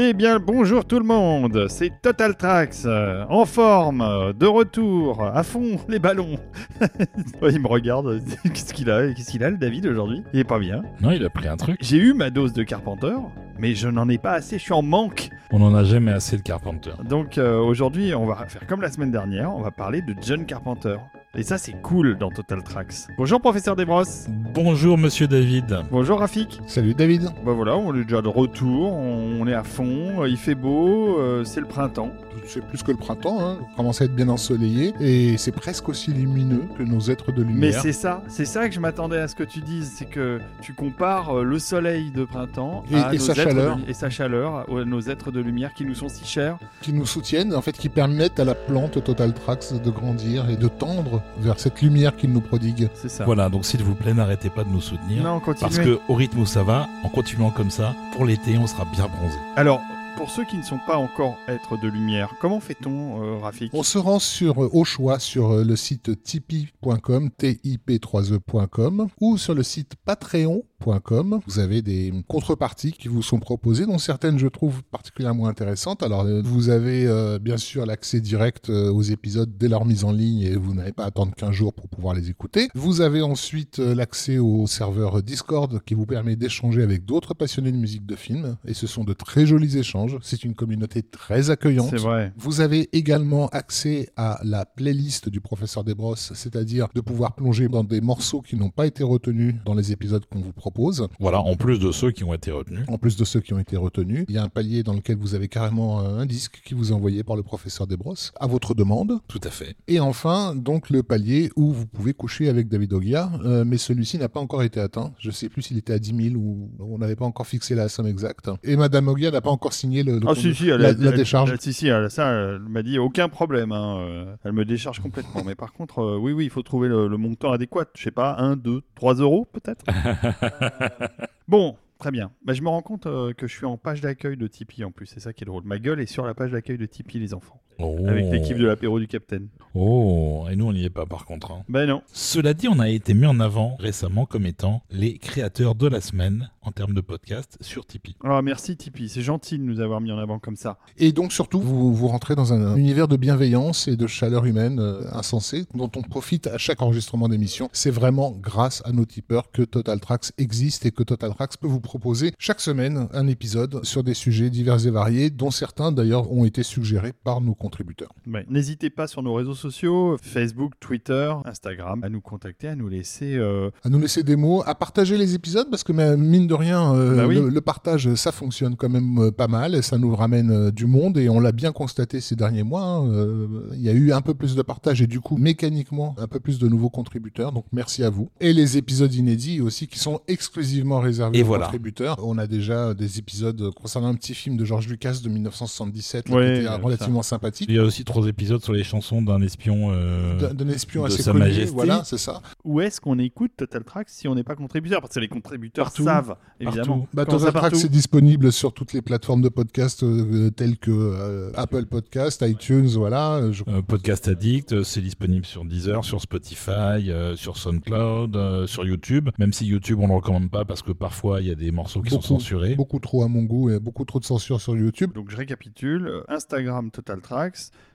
Eh bien, bonjour tout le monde, c'est Total Tracks, euh, en forme, euh, de retour, à fond, les ballons. Il me regarde, qu'est-ce qu'il a Qu'est-ce qu'il a, le David, aujourd'hui? Il est pas bien. Non, il a pris un truc. J'ai eu ma dose de Carpenter, mais je n'en ai pas assez, je suis en manque. On n'en a jamais assez de Carpenter. Donc euh, aujourd'hui, on va faire comme la semaine dernière, on va parler de John Carpenter. Et ça, c'est cool dans Total Tracks. Bonjour, professeur Desbrosses. Bonjour, monsieur David. Bonjour, Rafik. Salut David. Bah voilà, on est déjà de retour, on est à fond, il fait beau, euh, c'est le printemps. C'est plus que le printemps, hein. on commence à être bien ensoleillé et c'est presque aussi lumineux que nos êtres de Mais lumière. c'est ça, c'est ça que je m'attendais à ce que tu dises, c'est que tu compares euh, le soleil de printemps Et- à et nos sa êtres chaleur. de- et sa chaleur, à nos êtres de lumière qui nous sont si chers. qui nous soutiennent, en fait, qui permettent à la plante Total Tracks de grandir et de tendre vers cette lumière qu'il nous prodigue. C'est ça. Voilà, donc s'il vous plaît, n'arrêtez pas de nous soutenir. Non, continuez. parce que au rythme où ça va, en continuant comme ça, pour l'été, on sera bien bronzé. Alors, pour ceux qui ne sont pas encore êtres de lumière, comment fait-on, euh, Rafik On se rend sur, euh, au choix sur euh, le site tipeee.com, tip3e.com, ou sur le site Vous avez des contreparties qui vous sont proposées, dont certaines je trouve particulièrement intéressantes. Alors, euh, vous avez euh, bien sûr l'accès direct euh, aux épisodes dès leur mise en ligne et vous n'avez pas à attendre 15 jours pour pouvoir les écouter. Vous avez ensuite euh, l'accès au serveur Discord qui vous permet d'échanger avec d'autres passionnés de musique de film. Et ce sont de très jolis échanges. C'est une communauté très accueillante. C'est vrai. Vous avez également accès à la playlist du professeur Desbrosses, c'est-à-dire de pouvoir plonger dans des morceaux qui n'ont pas été retenus dans les épisodes qu'on vous propose. Voilà, en plus de ceux qui ont été retenus. En plus de ceux qui ont été retenus, il y a un palier dans lequel vous avez carrément euh, un disque qui vous est envoyé par le professeur Desbrosses à votre demande. Tout à fait. Et enfin, donc le palier où vous pouvez coucher avec David Ogia, euh, mais celui-ci n'a pas encore été atteint. Je sais plus s'il était à 10 000 ou on n'avait pas encore fixé la somme exacte. Et Madame Ogia n'a pas encore signé le, le Ah si, si, elle, la, décharge. elle- si, si, elle- ça, elle m'a dit aucun problème. hein, euh, Elle me décharge complètement. Mais par contre, euh, oui, oui, il faut trouver le, le montant adéquat. Je sais pas, 1, 2, 3 euros peut-être Bon, très bien. Bah, je me rends compte euh, que je suis en page d'accueil de Tipeee en plus. C'est ça qui est drôle. Ma gueule est sur la page d'accueil de Tipeee, les enfants. Oh. Avec l'équipe de l'apéro du Capitaine. Oh, et nous, on n'y est pas par contre. hein. Ben non. Cela dit, on a été mis en avant récemment comme étant les créateurs de la semaine en termes de podcast sur Tipeee. Alors merci Tipeee. C'est gentil de nous avoir mis en avant comme ça. Et donc surtout, vous, vous rentrez dans un univers de bienveillance et de chaleur humaine euh, insensée dont on profite à chaque enregistrement d'émission. C'est vraiment grâce à nos tipeurs que Total Tracks existe et que Total Tracks peut vous proposer chaque semaine un épisode sur des sujets divers et variés, dont certains d'ailleurs ont été suggérés par nos contributeurs. Ouais. N'hésitez pas sur nos réseaux sociaux, Facebook, Twitter, Instagram, à nous contacter, à nous laisser euh, À nous laisser des mots, à partager les épisodes parce que mine de rien, euh, Bah oui. le, le partage ça fonctionne quand même euh, pas mal et ça nous ramène euh, du monde et on l'a bien constaté ces derniers mois. hein, euh, Il y a eu un peu plus de partage et du coup mécaniquement un peu plus de nouveaux contributeurs. Donc merci à vous. Et les épisodes inédits aussi qui sont exclusivement réservés Et aux voilà. contributeurs. On a déjà des épisodes concernant un petit film de George Lucas de 1977 là, Ouais, qui était relativement sympathique. Il y a aussi trois épisodes sur les chansons d'un espion. euh, D'un espion de assez Sa connu, Majesté. voilà, c'est ça. où est-ce qu'on écoute Total Tracks si on n'est pas contributeur? Parce que les contributeurs Partout. savent, évidemment. Partout. Bah, Total Track, c'est disponible sur toutes les plateformes de podcast euh, telles que euh, Apple Podcast, iTunes, voilà. je- Podcast Addict, c'est disponible sur Deezer, sur Spotify, euh, sur SoundCloud, euh, sur YouTube. Même si YouTube, on ne le recommande pas parce que parfois, il y a des morceaux qui sont censurés. Beaucoup trop à mon goût et beaucoup trop de censure sur YouTube. Donc je récapitule Instagram Total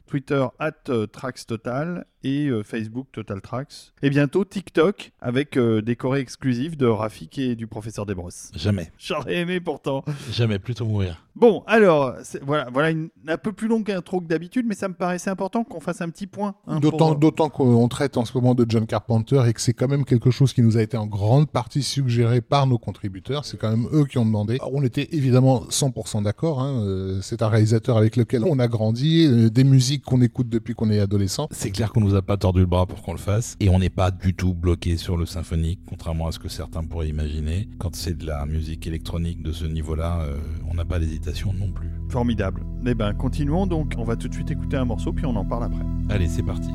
Twitter at euh, Tracks Total et euh, Facebook Total Tracks. Et bientôt TikTok avec euh, des chorés exclusifs de Rafik et du professeur Desbrosses. Jamais. J'aurais aimé pourtant. Jamais, plutôt mourir. Bon, alors, voilà, voilà une un peu plus longue intro que d'habitude, mais ça me paraissait important qu'on fasse un petit point. hein, D'autant pour- d'autant qu'on traite en ce moment de John Carpenter et que c'est quand même quelque chose qui nous a été en grande partie suggéré par nos contributeurs. C'est quand même eux qui ont demandé. Alors, on était évidemment 100% d'accord. hein, euh, C'est un réalisateur avec lequel on a grandi, euh, des musiques qu'on écoute depuis qu'on est adolescent. C'est clair qu'on nous a pas tordu le bras pour qu'on le fasse. Et on n'est pas du tout bloqué sur le symphonique, contrairement à ce que certains pourraient imaginer. Quand c'est de la musique électronique de ce niveau-là, euh, on n'a pas d'hésitation non plus. Formidable. Eh ben, continuons donc. On va tout de suite écouter un morceau, puis on en parle après. Allez, c'est parti.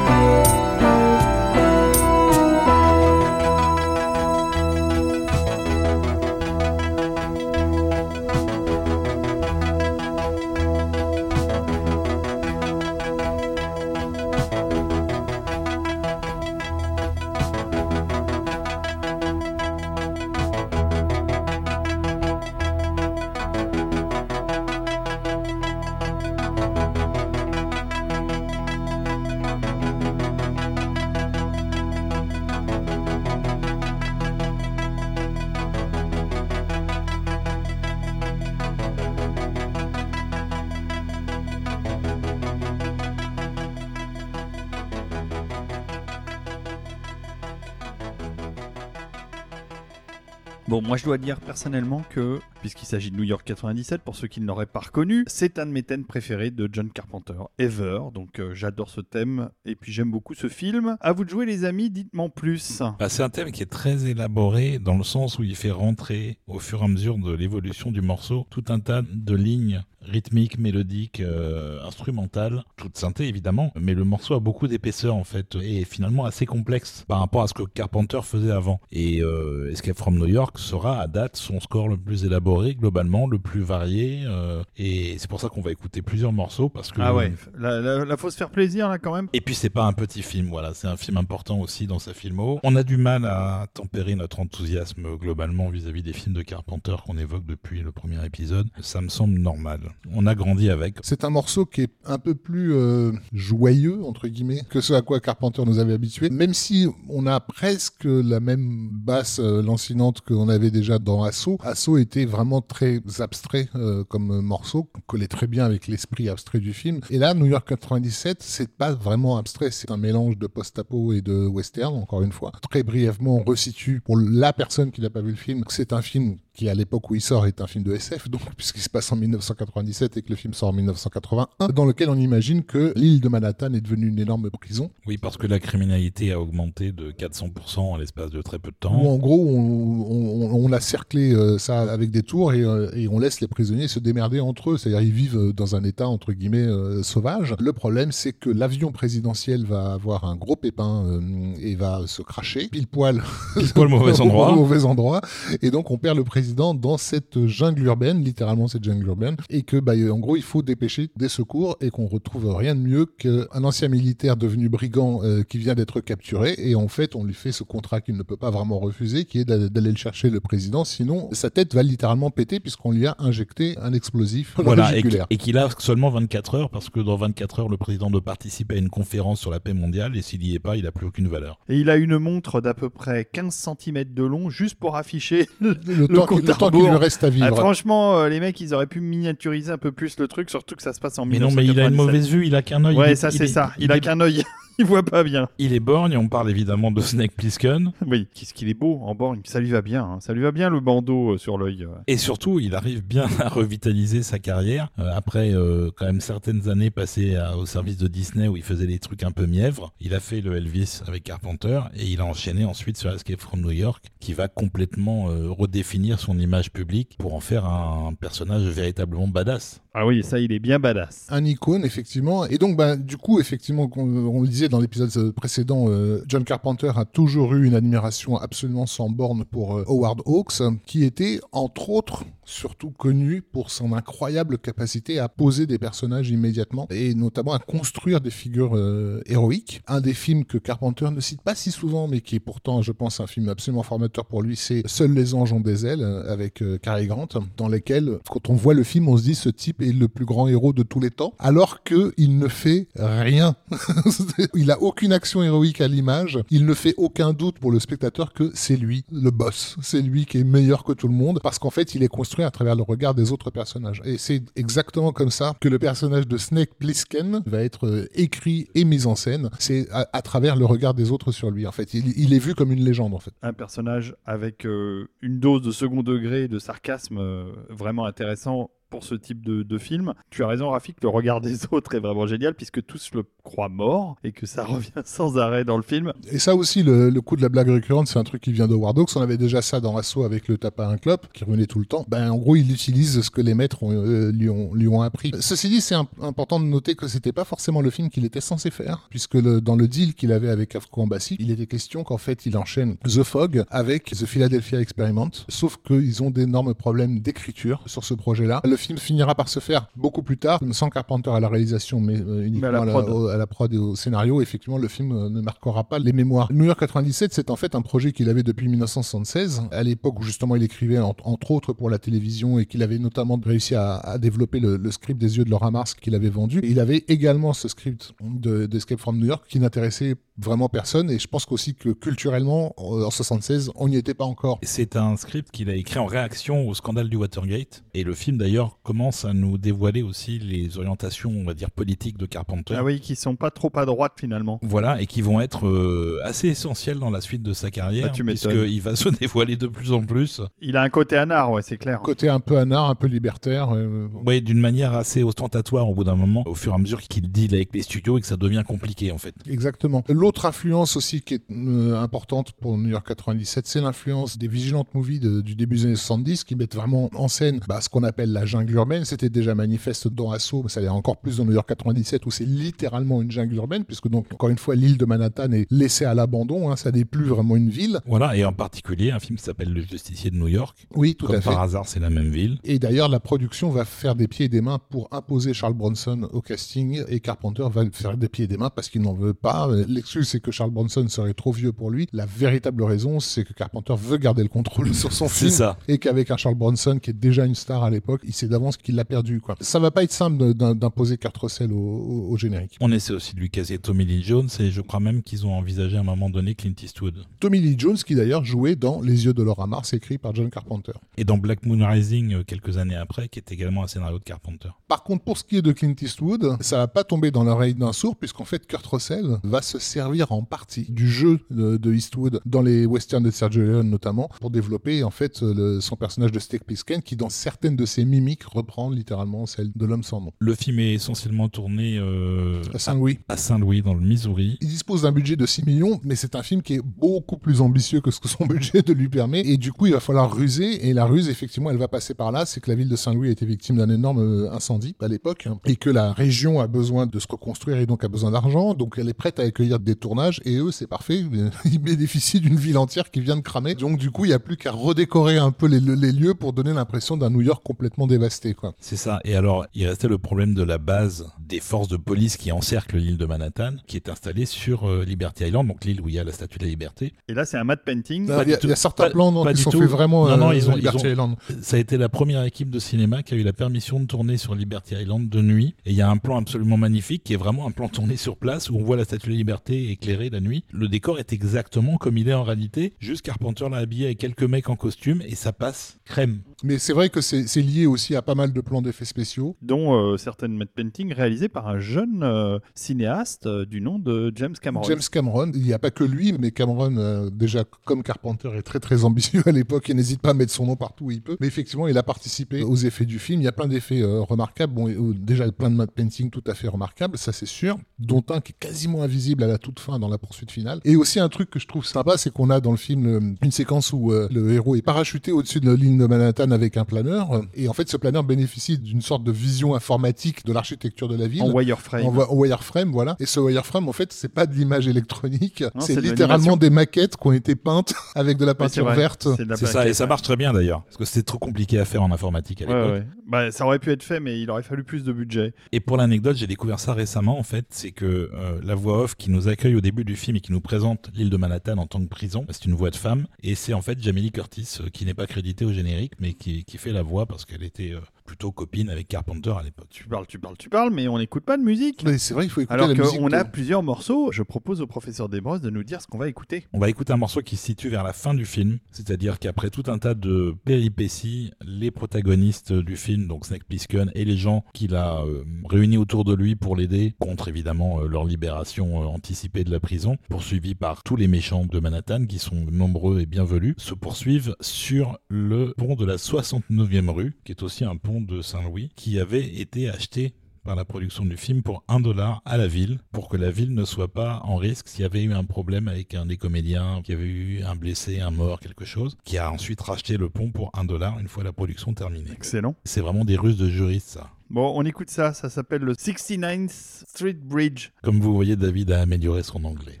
Bon, moi je dois dire personnellement que, puisqu'il s'agit de New York 97, pour ceux qui ne l'auraient pas reconnu, c'est un de mes thèmes préférés de John Carpenter, ever. Donc euh, j'adore ce thème et puis j'aime beaucoup ce film. À vous de jouer les amis, dites-moi plus. Bah, c'est un thème qui est très élaboré dans le sens où il fait rentrer au fur et à mesure de l'évolution du morceau tout un tas de lignes rythmiques, mélodiques, euh, instrumentales, toute synthé évidemment, mais le morceau a beaucoup d'épaisseur en fait et est finalement assez complexe par rapport à ce que Carpenter faisait avant. Et euh, Escape from New York sera à date son score le plus élaboré globalement, le plus varié euh, et c'est pour ça qu'on va écouter plusieurs morceaux parce que Ah ouais, la, la, la faut se faire plaisir là quand même. et puis c'est pas un petit film, voilà, c'est un film important aussi dans sa filmo. On a du mal à tempérer notre enthousiasme globalement vis-à-vis des films de Carpenter qu'on évoque depuis le premier épisode. Ça me semble normal. On a grandi avec. C'est un morceau qui est un peu plus euh, joyeux, entre guillemets, que ce à quoi Carpenter nous avait habitués. Même si on a presque la même basse euh, lancinante qu'on avait déjà dans Assaut. Assaut était vraiment très abstrait euh, comme morceau, collait très bien avec l'esprit abstrait du film. Et là, New York 97, c'est pas vraiment abstrait, c'est un mélange de post-apo et de western, encore une fois. Très brièvement, on resitue pour la personne qui n'a pas vu le film, c'est un film qui à l'époque où il sort est un film de SF, donc puisqu'il se passe en 1997 et que le film sort en 1981, dans lequel on imagine que l'île de Manhattan est devenue une énorme prison. Oui, parce que la criminalité a augmenté de 400% en l'espace de très peu de Où temps. en gros on, on- on a cerclé euh, ça avec des tours et, euh, et on laisse les prisonniers se démerder entre eux, c'est-à-dire ils vivent dans un état entre guillemets euh, sauvage. Le problème c'est que l'avion présidentiel va avoir un gros pépin et va se cracher pile poil Pile poil au mauvais endroit. au mauvais endroit. Et donc, on perd le président dans cette jungle urbaine, littéralement cette jungle urbaine, et que, bah, en gros, il faut dépêcher des secours et qu'on retrouve rien de mieux qu'un ancien militaire devenu brigand euh, qui vient d'être capturé. Et en fait, on lui fait ce contrat qu'il ne peut pas vraiment refuser, qui est d'a- d'aller le chercher le président. Sinon, sa tête va littéralement péter puisqu'on lui a injecté un explosif Voilà, et, qu'il a seulement 24 heures, parce que dans 24 heures, le président doit participer à une conférence sur la paix mondiale, et s'il y est pas, il a plus aucune valeur. Et il a une montre d'à peu près 15 cm de long juste pour afficher. Le, le temps, compte le temps qu'il lui reste à vivre. Ah, franchement, euh, les mecs, ils auraient pu miniaturiser un peu plus le truc, surtout que ça se passe en Mais non, mais il a une 1997. mauvaise vue, il a qu'un œil. il Ouais, ça il c'est est- ça. Il, a est- qu'un œil. il voit pas bien. Il est borgne, on parle évidemment de Snake Plissken. Oui, qu'est-ce qu'il est beau en borgne. Ça lui va bien. hein. Ça lui va bien le bandeau euh, sur l'œil. euh. Et surtout, il arrive bien à revitaliser sa carrière euh, après euh, quand même certaines années passées à- au service de Disney où il faisait des trucs un peu mièvres. Il a fait le Elvis avec Carpenter et il a enchaîné ensuite sur Escape from New York qui va complètement euh, redéfinir son image publique pour en faire un personnage véritablement badass. Ah oui, ça, il est bien badass. un icône effectivement et donc bah, du coup effectivement qu'on- on, le disait dans l'épisode précédent euh, John Carpenter a toujours eu une admiration absolument sans borne pour euh, Howard Hawks qui était entre autres surtout connu pour son incroyable capacité à poser des personnages immédiatement et notamment à construire des figures euh, héroïques. Un des films que Carpenter ne cite pas si souvent mais qui est pourtant je pense un film absolument formateur pour lui c'est Seuls les anges ont des ailes euh, avec euh, Cary Grant dans lesquels quand on voit le film on se dit ce type est le plus grand héros de tous les temps alors que il ne fait rien. Il a aucune action héroïque à l'image. Il ne fait aucun doute pour le spectateur que c'est lui le boss. C'est lui qui est meilleur que tout le monde parce qu'en fait il est construit à travers le regard des autres personnages. Et c'est exactement comme ça que le personnage de Snake Plissken va être euh, écrit et mis en scène. C'est à, travers le regard des autres sur lui en fait. Il, est vu comme une légende en fait. Un personnage avec euh, une dose de second degré de sarcasme euh, vraiment intéressant pour ce type de, film. Tu as raison, Rafik, le regard des autres est vraiment génial puisque tous le croient mort et que ça revient sans arrêt dans le film. Et ça aussi, le, coup de la blague récurrente, c'est un truc qui vient de War Dogs. On avait déjà ça dans Assaut avec le tape à un clope, qui revenait tout le temps. Ben, en gros, il utilise ce que les maîtres euh, lui, ont, appris. Ceci dit, c'est imp- important de noter que c'était pas forcément le film qu'il était censé faire, puisque dans le deal qu'il avait avec Afro Embassy, il était question qu'en fait, il enchaîne The Fog avec The Philadelphia Experiment, sauf qu'ils ont d'énormes problèmes d'écriture sur ce projet-là. Le film finira par se faire beaucoup plus tard, sans Carpenter à la réalisation, mais euh, uniquement Mais à la prod. au- à la prod et au scénario, effectivement, le film euh, ne marquera pas les mémoires. New York 97, c'est en fait un projet qu'il avait depuis 1976, à l'époque où justement il écrivait en- entre autres pour la télévision et qu'il avait notamment réussi à, à développer le, le script des yeux de Laura Mars qu'il avait vendu. Et il avait également ce script de- d'Escape from New York qui n'intéressait vraiment personne et je pense qu'aussi que culturellement, en en 76, on n'y était pas encore. C'est un script qu'il a écrit en réaction au scandale du Watergate. Et le film, d'ailleurs, Commence à nous dévoiler aussi les orientations, on va dire, politiques de Carpenter. Ah oui, qui sont pas trop à droite finalement. Voilà, et qui vont être euh, assez essentiels dans la suite de sa carrière, Ah, tu m'étonnes. puisqu'il va se dévoiler de plus en plus. Il a un côté anard, ouais, c'est clair. Côté un peu anard, un peu libertaire. euh, Oui, d'une manière assez ostentatoire au bout d'un moment, au fur et à mesure qu'il deal avec les studios et que ça devient compliqué en fait. Exactement. L'autre influence aussi qui est euh, importante pour New York 97, c'est l'influence des Vigilant Movies de- du début des années 70 qui mettent vraiment en scène bah, ce qu'on appelle la jungle urbaine. C'était déjà manifeste dans Assaut, mais ça l'est encore plus dans New York 97 où c'est littéralement une jungle urbaine puisque donc encore une fois l'île de Manhattan est laissée à l'abandon. hein, ça n'est plus vraiment une ville. Voilà, et en particulier un film qui s'appelle Le Justicier de New York. Oui, tout Comme à fait. par hasard, c'est la même ville. Et d'ailleurs, la production va faire des pieds et des mains pour imposer Charles Bronson au casting et Carpenter va faire des pieds et des mains parce qu'il n'en veut pas. L'excuse, c'est que Charles Bronson serait trop vieux pour lui. La véritable raison, c'est que Carpenter veut garder le contrôle sur son C'est film. ça. Et qu'avec un Charles Bronson qui est déjà une star à l'époque, il d'avance qu'il l'a perdu. Quoi. Ça va pas être simple d'imposer Kurt Russell au, au- au générique. On essaie aussi de lui caser Tommy Lee Jones et je crois même qu'ils ont envisagé à un moment donné Clint Eastwood. Tommy Lee Jones, qui d'ailleurs jouait dans Les yeux de Laura Mars, écrit par John Carpenter. Et dans Black Moon Rising, euh, quelques années après, qui est également un scénario de Carpenter. Par contre, pour ce qui est de Clint Eastwood, ça va pas tomber dans l'oreille d'un sourd, puisqu'en fait, Kurt Russell va se servir en partie du jeu de, de Eastwood dans les westerns de Sergio Leone notamment, pour développer en fait le- son personnage de Steak Plissken, qui dans certaines de ses mimiques reprend littéralement celle de l'homme sans nom. Le film est essentiellement tourné euh, À Saint-Louis. à Saint-Louis, dans le Missouri. Il dispose d'un budget de 6 millions, mais c'est un film qui est beaucoup plus ambitieux que ce que son budget de lui permet. Et du coup, il va falloir ruser. Et la ruse, effectivement, elle va passer par là. C'est que la ville de Saint-Louis a été victime d'un énorme euh, incendie à l'époque. hein, Et que la région a besoin de se reconstruire et donc a besoin d'argent. Donc elle est prête à accueillir des tournages. Et eux, c'est parfait. Ils bénéficient d'une ville entière qui vient de cramer. Donc du coup, il n'y a plus qu'à redécorer un peu les, les lieux pour donner l'impression d'un New York complètement dévasté. Quoi. C'est ça. Et alors, il restait le problème de la base des forces de police qui encerclent l'île de Manhattan, qui est installée sur euh, Liberty Island, donc l'île où il y a la statue de la liberté. Et là, c'est un matte painting. Il y, a- y certains Pas- plans non, pas qui du sont tout. faits vraiment Non, non, euh, ils ont- Liberty ils ont- Island. Ça a été la première équipe de cinéma qui a eu la permission de tourner sur Liberty Island de nuit. Et il y a un plan absolument magnifique qui est vraiment un plan tourné sur place où on voit la statue de la liberté éclairée la nuit. Le décor est exactement comme il est en réalité. Juste Carpenter l'a habillé avec quelques mecs en costume et ça passe crème. Mais c'est vrai que c'est lié aussi à pas mal de plans d'effets spéciaux. dont euh, certaines matte paintings réalisées par un jeune euh, cinéaste euh, du nom de James Cameron. James Cameron, il n'y a pas que lui, mais Cameron, déjà comme Carpenter, est très très ambitieux à l'époque et n'hésite pas à mettre son nom partout où il peut. Mais effectivement, il a participé aux effets du film. Il y a plein d'effets remarquables. Bon, déjà plein de matte painting tout à fait remarquables, ça c'est sûr. Dont un qui est quasiment invisible à la toute fin dans la poursuite finale. Et aussi un truc que je trouve sympa, c'est qu'on a dans le film une séquence où le héros est parachuté au-dessus de la ligne de Manhattan avec un planeur. Et en fait, ce planeur bénéficie d'une sorte de vision informatique de l'architecture de la ville. en wireframe. En, wireframe, voilà. Et ce wireframe, en fait, c'est pas de l'image électronique. C'est de littéralement des maquettes qui ont été peintes avec de la peinture verte. C'est ça, et ça marche très bien d'ailleurs. Parce que c'était trop compliqué à faire en informatique à l'époque. ouais. Bah, ça aurait pu être fait, mais il aurait fallu plus de budget. Et pour l'anecdote, j'ai découvert ça récemment en fait, c'est que euh, la voix off qui nous accueille au début du film et qui nous présente l'île de Manhattan en tant que prison, c'est une voix de femme et c'est en fait Jamie Lee Curtis euh, qui n'est pas créditée au générique mais qui, fait la voix parce qu'elle était euh, plutôt copine avec Carpenter à l'époque. Tu parles, tu parles, tu parles, mais on n'écoute pas de musique. Mais c'est vrai, il faut écouter Alors la musique. qu'on a de- plusieurs morceaux, je propose au professeur Desbrosses de nous dire ce qu'on va écouter. On va écouter un morceau qui se situe vers la fin du film, c'est-à-dire qu'après tout un tas de péripéties, les protagonistes du film, donc Snake Plissken et les gens qu'il a euh, réunis autour de lui pour l'aider, contre évidemment euh, leur libération euh, anticipée de la prison, poursuivis par tous les méchants de Manhattan qui sont nombreux et bienvenus, se poursuivent sur le pont de la 69e rue, qui est aussi un pont de Saint-Louis, qui avait été acheté par la production du film pour un dollar à la ville, pour que la ville ne soit pas en risque s'il y avait eu un problème avec un des comédiens, qu'il y avait eu un blessé, un mort, quelque chose, qui a ensuite racheté le pont pour un dollar une fois la production terminée. Excellent. C'est vraiment des ruses de juristes, ça. Bon, on écoute ça, ça s'appelle le 69th Street Bridge. Comme vous voyez, David a amélioré son anglais.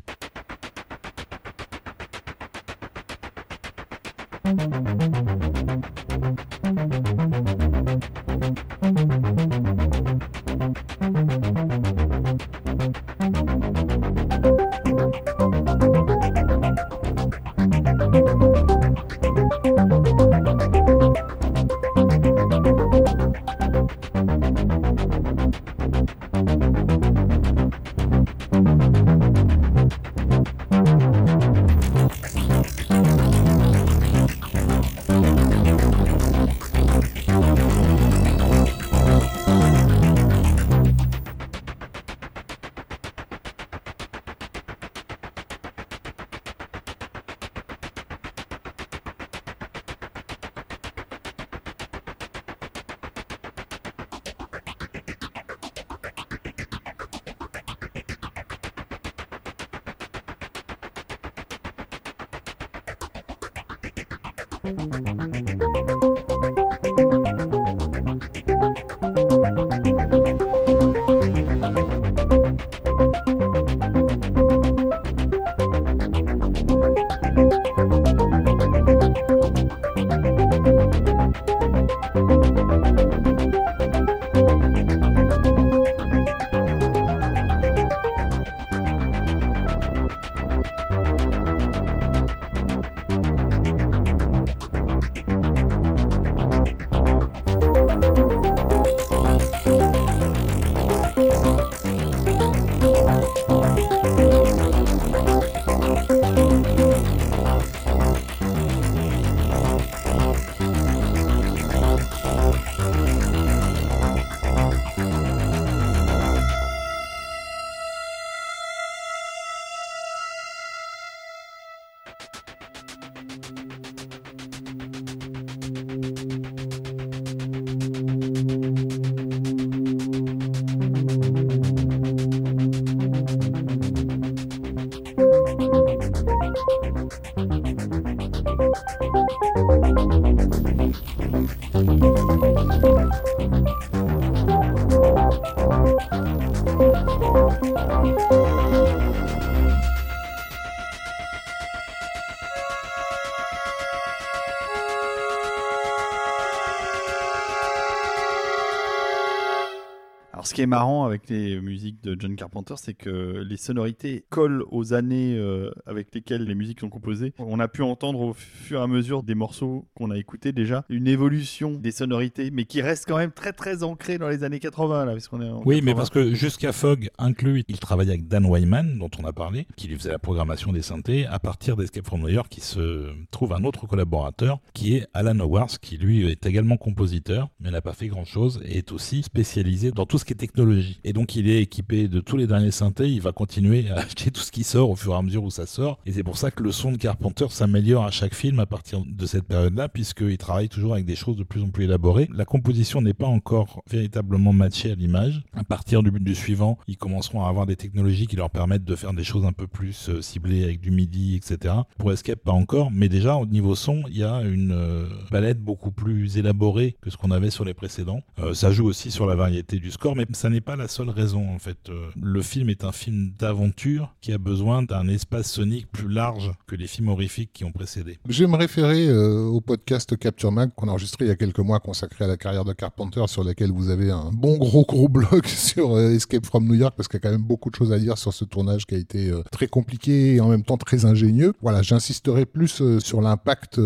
Thank you. Ce qui est marrant avec les musiques de John Carpenter, c'est que les sonorités collent aux années euh, avec lesquelles les musiques sont composées. On a pu entendre au fur et à mesure des morceaux qu'on a écoutés déjà une évolution des sonorités, mais qui reste quand même très très ancrée dans les années 80 là, parce qu'on est en Oui, 80. mais parce que jusqu'à Fogg inclus, il travaillait avec Dan Wyman, dont on a parlé, qui lui faisait la programmation des synthés, à partir d'Escape from New York, qui se trouve un autre collaborateur, qui est Alan Howarth, qui lui est également compositeur, mais n'a pas fait grand chose, et est aussi spécialisé dans tout ce qui est Et donc il est équipé de tous les derniers synthés, il va continuer à acheter tout ce qui sort au fur et à mesure où ça sort, et c'est pour ça que le son de Carpenter s'améliore à chaque film à partir de cette période-là, puisqu'il travaille toujours avec des choses de plus en plus élaborées. La composition n'est pas encore véritablement matchée à l'image. À partir du, du suivant, ils commenceront à avoir des technologies qui leur permettent de faire des choses un peu plus euh, ciblées avec du MIDI, etc. Pour Escape, pas encore, mais déjà au niveau son, il y a une euh, palette beaucoup plus élaborée que ce qu'on avait sur les précédents. Euh, ça joue aussi sur la variété du score, mais ça n'est pas la seule raison en fait. Euh, le film est un film d'aventure qui a besoin d'un espace sonique plus large que les films horrifiques qui ont précédé. Je vais me référer euh, au podcast Capture Mag qu'on a enregistré il y a quelques mois consacré à la carrière de Carpenter sur lequel vous avez un bon gros gros blog sur euh, Escape from New York parce qu'il y a quand même beaucoup de choses à dire sur ce tournage qui a été très compliqué et en même temps très ingénieux. Voilà, j'insisterai plus sur l'impact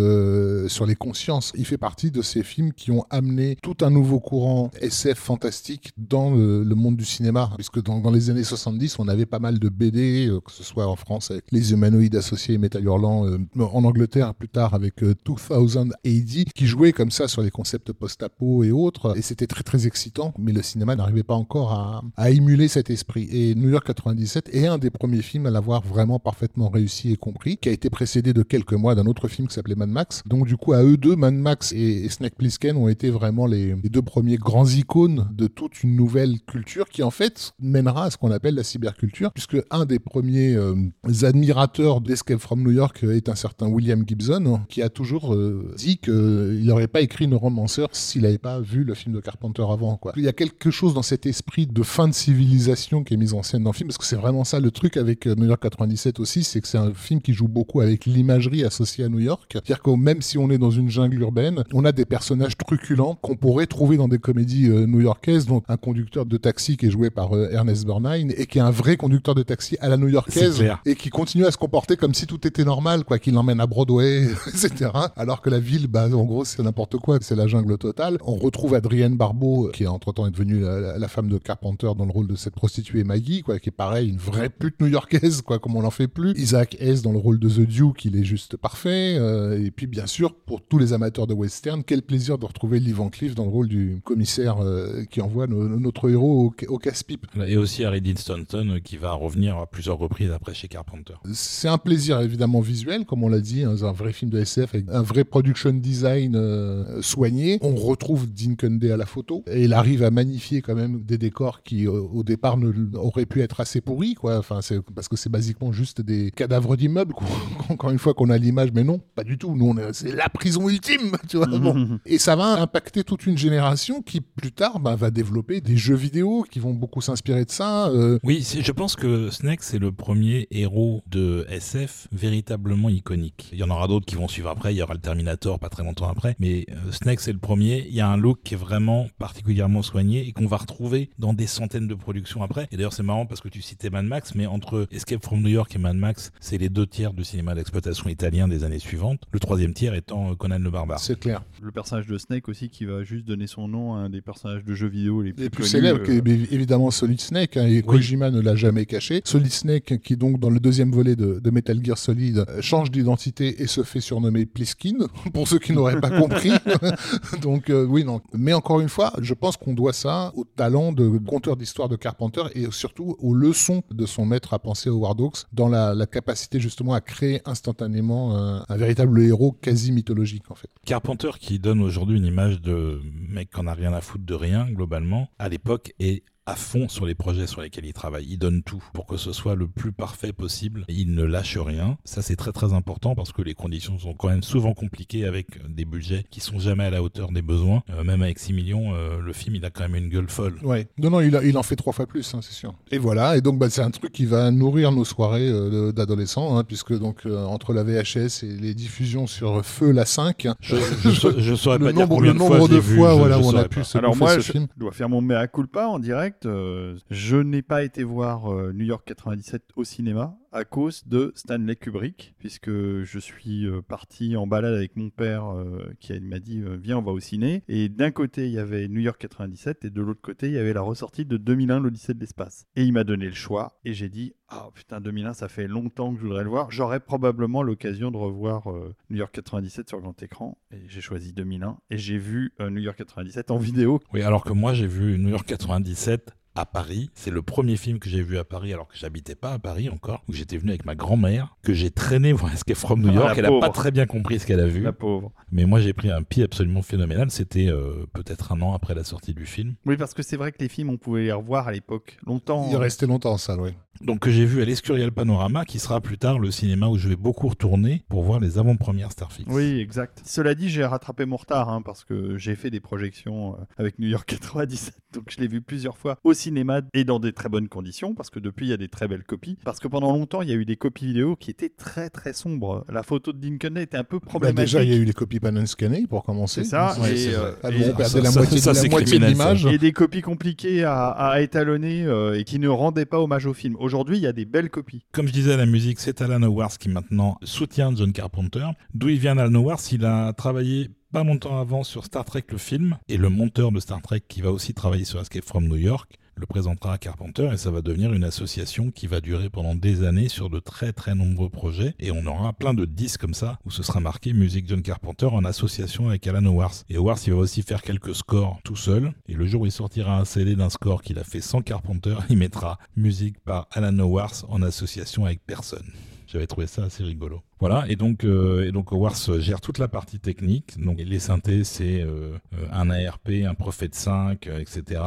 sur les consciences. Il fait partie de ces films qui ont amené tout un nouveau courant SF fantastique dans le, le monde du cinéma. Puisque dans, dans les années 70 on avait pas mal de BD euh, que ce soit en France avec les humanoïdes associés et Métal Hurlant euh, en Angleterre plus tard avec euh, 2000 AD qui jouait comme ça sur les concepts post-apo et autres. Et c'était très très excitant. Mais le cinéma n'arrivait pas encore à, à émuler cet esprit. Et New York 97 est un des premiers films à l'avoir vraiment parfaitement réussi et compris qui a été précédé de quelques mois d'un autre film qui s'appelait Mad Max. Donc du coup à eux deux Mad Max et, et Snake Plissken ont été vraiment les deux premiers grands icônes de toute une nouvelle culture qui en fait mènera à ce qu'on appelle la cyberculture puisque un des premiers euh, admirateurs d'Escape from New York euh, est un certain William Gibson qui a toujours euh, dit qu'il n'aurait pas écrit une romanceur s'il n'avait pas vu le film de Carpenter avant. Quoi. Il y a quelque chose dans cet esprit de fin de civilisation qui est mis en scène dans le film parce que c'est vraiment ça le truc avec euh, New York 97 aussi, c'est que c'est un film qui joue beaucoup avec l'imagerie associée à New York. C'est-à-dire que même si on est dans une jungle urbaine, on a des personnages truculents qu'on pourrait trouver dans des comédies euh, new-yorkaises, donc un conducteur de taxi qui est joué par euh, Ernest Borgnine et qui est un vrai conducteur de taxi à la new-yorkaise et qui continue à se comporter comme si tout était normal, quoi, qu'il l'emmène à Broadway, etc. Alors que la ville, bah, en gros, c'est n'importe quoi, c'est la jungle totale. On retrouve Adrienne Barbeau, qui entre-temps est devenue la, la- la femme de Carpenter dans le rôle de cette prostituée Maggie, quoi, qui est pareil, une vraie pute new-yorkaise, quoi, comme on n'en fait plus. Isaac Hayes dans le rôle de The Duke, il est juste parfait. euh, et puis, bien sûr, pour tous les amateurs de western, quel plaisir de retrouver Lee Van Cleef dans le rôle du commissaire euh, qui envoie no- no- notre notre héros au, au casse-pipe. Et aussi Harry Dean Stanton euh, qui va revenir à plusieurs reprises après chez Carpenter. C'est un plaisir évidemment visuel, comme on l'a dit, hein, c'est un vrai film de SF avec un vrai production design euh, soigné. On retrouve Dean Cundey à la photo et il arrive à magnifier quand même des décors qui euh, au départ ne, auraient pu être assez pourris, quoi. Enfin, c'est parce que c'est basiquement juste des cadavres d'immeubles. Encore une fois qu'on a l'image, mais non, pas du tout. Nous, c'est la prison ultime, tu vois. Bon. Et ça va impacter toute une génération qui plus tard bah, va développer des jeux vidéo qui vont beaucoup s'inspirer de ça. euh, Oui, je pense que Snake, c'est le premier héros de SF véritablement iconique. Il y en aura d'autres qui vont suivre après, il y aura le Terminator pas très longtemps après, mais euh, Snake, c'est le premier. Il y a un look qui est vraiment particulièrement soigné et qu'on va retrouver dans des centaines de productions après. Et d'ailleurs, c'est marrant parce que tu citais Mad Max, mais entre Escape from New York et Mad Max, c'est les deux tiers du cinéma d'exploitation italien des années suivantes. Le troisième tiers étant euh, Conan le Barbare. c'est clair. Le personnage de Snake aussi qui va juste donner son nom à un des personnages de jeux vidéo les plus, Les plus connus, euh, qui est évidemment Solid Snake, hein, et Kojima ne l'a jamais caché. Solid Snake, qui donc dans le deuxième volet de, de Metal Gear Solid, euh, change d'identité et se fait surnommer Pliskin, pour ceux qui n'auraient pas compris. donc euh, oui, non. Mais encore une fois, je pense qu'on doit ça au talent de conteur d'histoire de Carpenter et surtout aux leçons de son maître à penser Howard Hawks dans la, la capacité justement à créer instantanément un, un véritable héros quasi mythologique en fait. Carpenter qui donne aujourd'hui une image de mec qui en a rien à foutre de rien globalement, à l'époque est à fond sur les projets sur lesquels il travaille. Il donne tout pour que ce soit le plus parfait possible. Il ne lâche rien. Ça, c'est très très important parce que les conditions sont quand même souvent compliquées avec des budgets qui sont jamais à la hauteur des besoins. Euh, même avec 6 millions, euh, le film, il a quand même une gueule folle. Ouais. Non, non, il, a- il en fait trois fois plus, hein, c'est sûr. Et voilà. Et donc, bah, c'est un truc qui va nourrir nos soirées euh, d'adolescents, hein, puisque donc euh, entre la VHS et les diffusions sur Feu la 5, hein, Je, je, sa- je saurais le pas dire nombre, combien le de fois, nombre je de fois je- voilà, je où on a pu se Alors moi, ce je film. dois faire mon mea culpa en direct. Euh, je n'ai pas été voir euh, New York 97 au cinéma à cause de Stanley Kubrick, puisque je suis euh, parti en balade avec mon père euh, qui m'a dit euh, viens on va au ciné. Et d'un côté il y avait New York 97 et de l'autre côté il y avait la ressortie de 2001 l'Odyssée de l'espace. Et il m'a donné le choix et j'ai dit ah putain 2001 ça fait longtemps que je voudrais le voir. J'aurais probablement l'occasion de revoir New York 97 sur grand écran et j'ai choisi 2001 et j'ai vu New York 97 en vidéo Oui, alors que moi, j'ai vu New York 97 à Paris. C'est le premier film que j'ai vu à Paris alors que j'habitais pas à Paris encore, où j'étais venu avec ma grand-mère, que j'ai traîné voir Escape from New Ah, York. Elle a pas très bien compris ce qu'elle a vu. La pauvre. Mais moi, j'ai pris un pied absolument phénoménal. C'était euh, peut-être un an après la sortie du film. Oui, parce que c'est vrai que les films, on pouvait les revoir à l'époque, longtemps. Il restait longtemps en salle, ouais. Donc que j'ai vu à l'Escurial Panorama, qui sera plus tard le cinéma où je vais beaucoup retourner pour voir les avant-premières Starfix. Oui, exact. Cela dit, j'ai rattrapé mon retard hein, parce que j'ai fait des projections euh, avec New York 97. Donc je l'ai vu plusieurs fois au cinéma et dans des très bonnes conditions parce que depuis il y a des très belles copies. Parce que pendant longtemps il y a eu des copies vidéo qui étaient très très sombres. La photo de Dean Cundey était un peu Bah, problématique. déjà, il y a eu les copies pan and scannées pour commencer. C'est ça, Ouais, et, euh. Ah, et- bon, on perdait ça- la moitié, ça, de, la moitié de l'image. et des copies compliquées à, à étalonner euh, et qui ne rendaient pas hommage au film. Aujourd'hui, il y a des belles copies. Comme je disais, la musique, c'est Alan Howard qui maintenant soutient John Carpenter. D'où il vient Alan Howard? Il a travaillé pas longtemps avant sur Star Trek le film, et le monteur de Star Trek qui va aussi travailler sur Escape from New York le présentera à Carpenter et ça va devenir une association qui va durer pendant des années sur de très très nombreux projets et on aura plein de disques comme ça où ce sera marqué musique John Carpenter en association avec Alan Howard. Et Howard il va aussi faire quelques scores tout seul et le jour où il sortira un CD d'un score qu'il a fait sans Carpenter, il mettra musique par Alan Howard en association avec personne. J'avais trouvé ça assez rigolo. Voilà, et donc, euh, et donc Howard gère toute la partie technique. Donc les synthés, c'est euh, un ARP, un Prophet 5, euh, etc.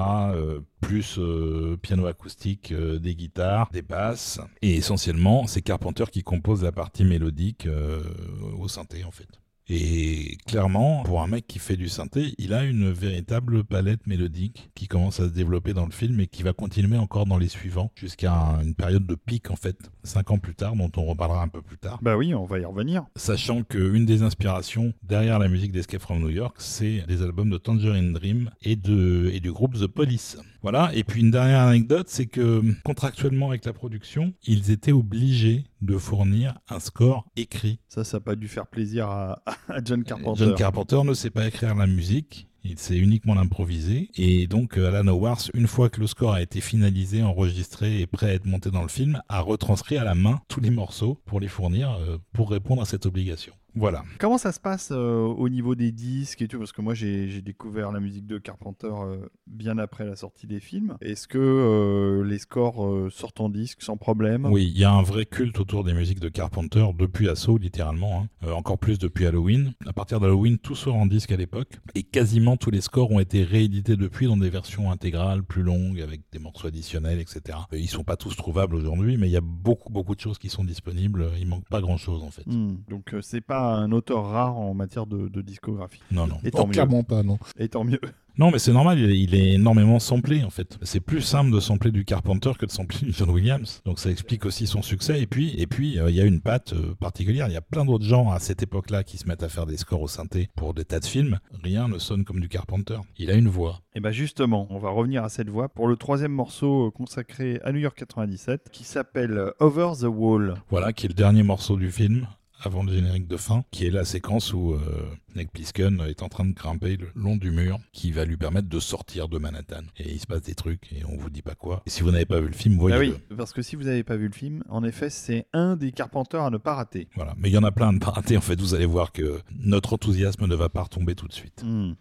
plus euh, piano acoustique, des guitares, des basses. Et essentiellement, c'est Carpenter qui compose la partie mélodique au synthé, en fait. Et clairement, pour un mec qui fait du synthé, il a une véritable palette mélodique qui commence à se développer dans le film et qui va continuer encore dans les suivants jusqu'à un- une période de pic en fait, cinq ans plus tard, dont on reparlera un peu plus tard. Bah oui, on va y revenir. Sachant qu'une des inspirations derrière la musique d'Escape from New York, c'est des albums de Tangerine Dream et, de, et du groupe The Police. Voilà, et puis une dernière anecdote, c'est que contractuellement avec la production, ils étaient obligés de fournir un score écrit. Ça, ça n'a pas dû faire plaisir à, à John Carpenter. John Carpenter ne sait pas écrire la musique. Il sait uniquement l'improviser. Et donc, euh, Alan Howard, une fois que le score a été finalisé, enregistré et prêt à être monté dans le film, a retranscrit à la main tous les morceaux pour les fournir, euh, pour répondre à cette obligation. Voilà. Comment ça se passe euh, au niveau des disques et tout? Parce que moi, j'ai découvert la musique de Carpenter euh, bien après la sortie des films. Est-ce que euh, les scores sortent en disque sans problème? Oui, il y a un vrai culte autour des musiques de Carpenter depuis Assaut, littéralement. hein. Encore plus depuis Halloween. À partir d'Halloween, tout sort en disque à l'époque. Et quasiment tous les scores ont été réédités depuis dans des versions intégrales, plus longues, avec des morceaux additionnels, etc. Ils sont pas tous trouvables aujourd'hui, mais il y a beaucoup, beaucoup de choses qui sont disponibles. Il manque pas grand-chose, en fait. Hmm. Donc, c'est pas un auteur rare en matière de, de discographie. Non, non. Et Non, tant mieux. clairement pas, non. Et tant mieux. Non, mais c'est normal, il est, énormément samplé en fait. C'est plus simple de sampler du Carpenter que de sampler du John Williams. Donc ça explique aussi son succès. Et puis, et puis, euh, il y a une patte euh, particulière. Il y a plein d'autres gens à cette époque-là qui se mettent à faire des scores au synthé pour des tas de films. Rien ne sonne comme du Carpenter. Il a une voix. Et bien justement, on va revenir à cette voix pour le troisième morceau euh, consacré à New York 97 qui s'appelle Over the Wall. Voilà, qui est le dernier morceau du film avant le générique de fin, qui est la séquence où euh, Nick Plissken est en train de grimper le long du mur, qui va lui permettre de sortir de Manhattan. Et il se passe des trucs, et on vous dit pas quoi. Et si vous n'avez pas vu le film, Ah voyez-le. oui, parce que si vous n'avez pas vu le film, en effet, c'est un des Carpenters à ne pas rater. Voilà, mais il y en a plein à ne pas rater. En fait, vous allez voir que notre enthousiasme ne va pas retomber tout de suite. Hmm.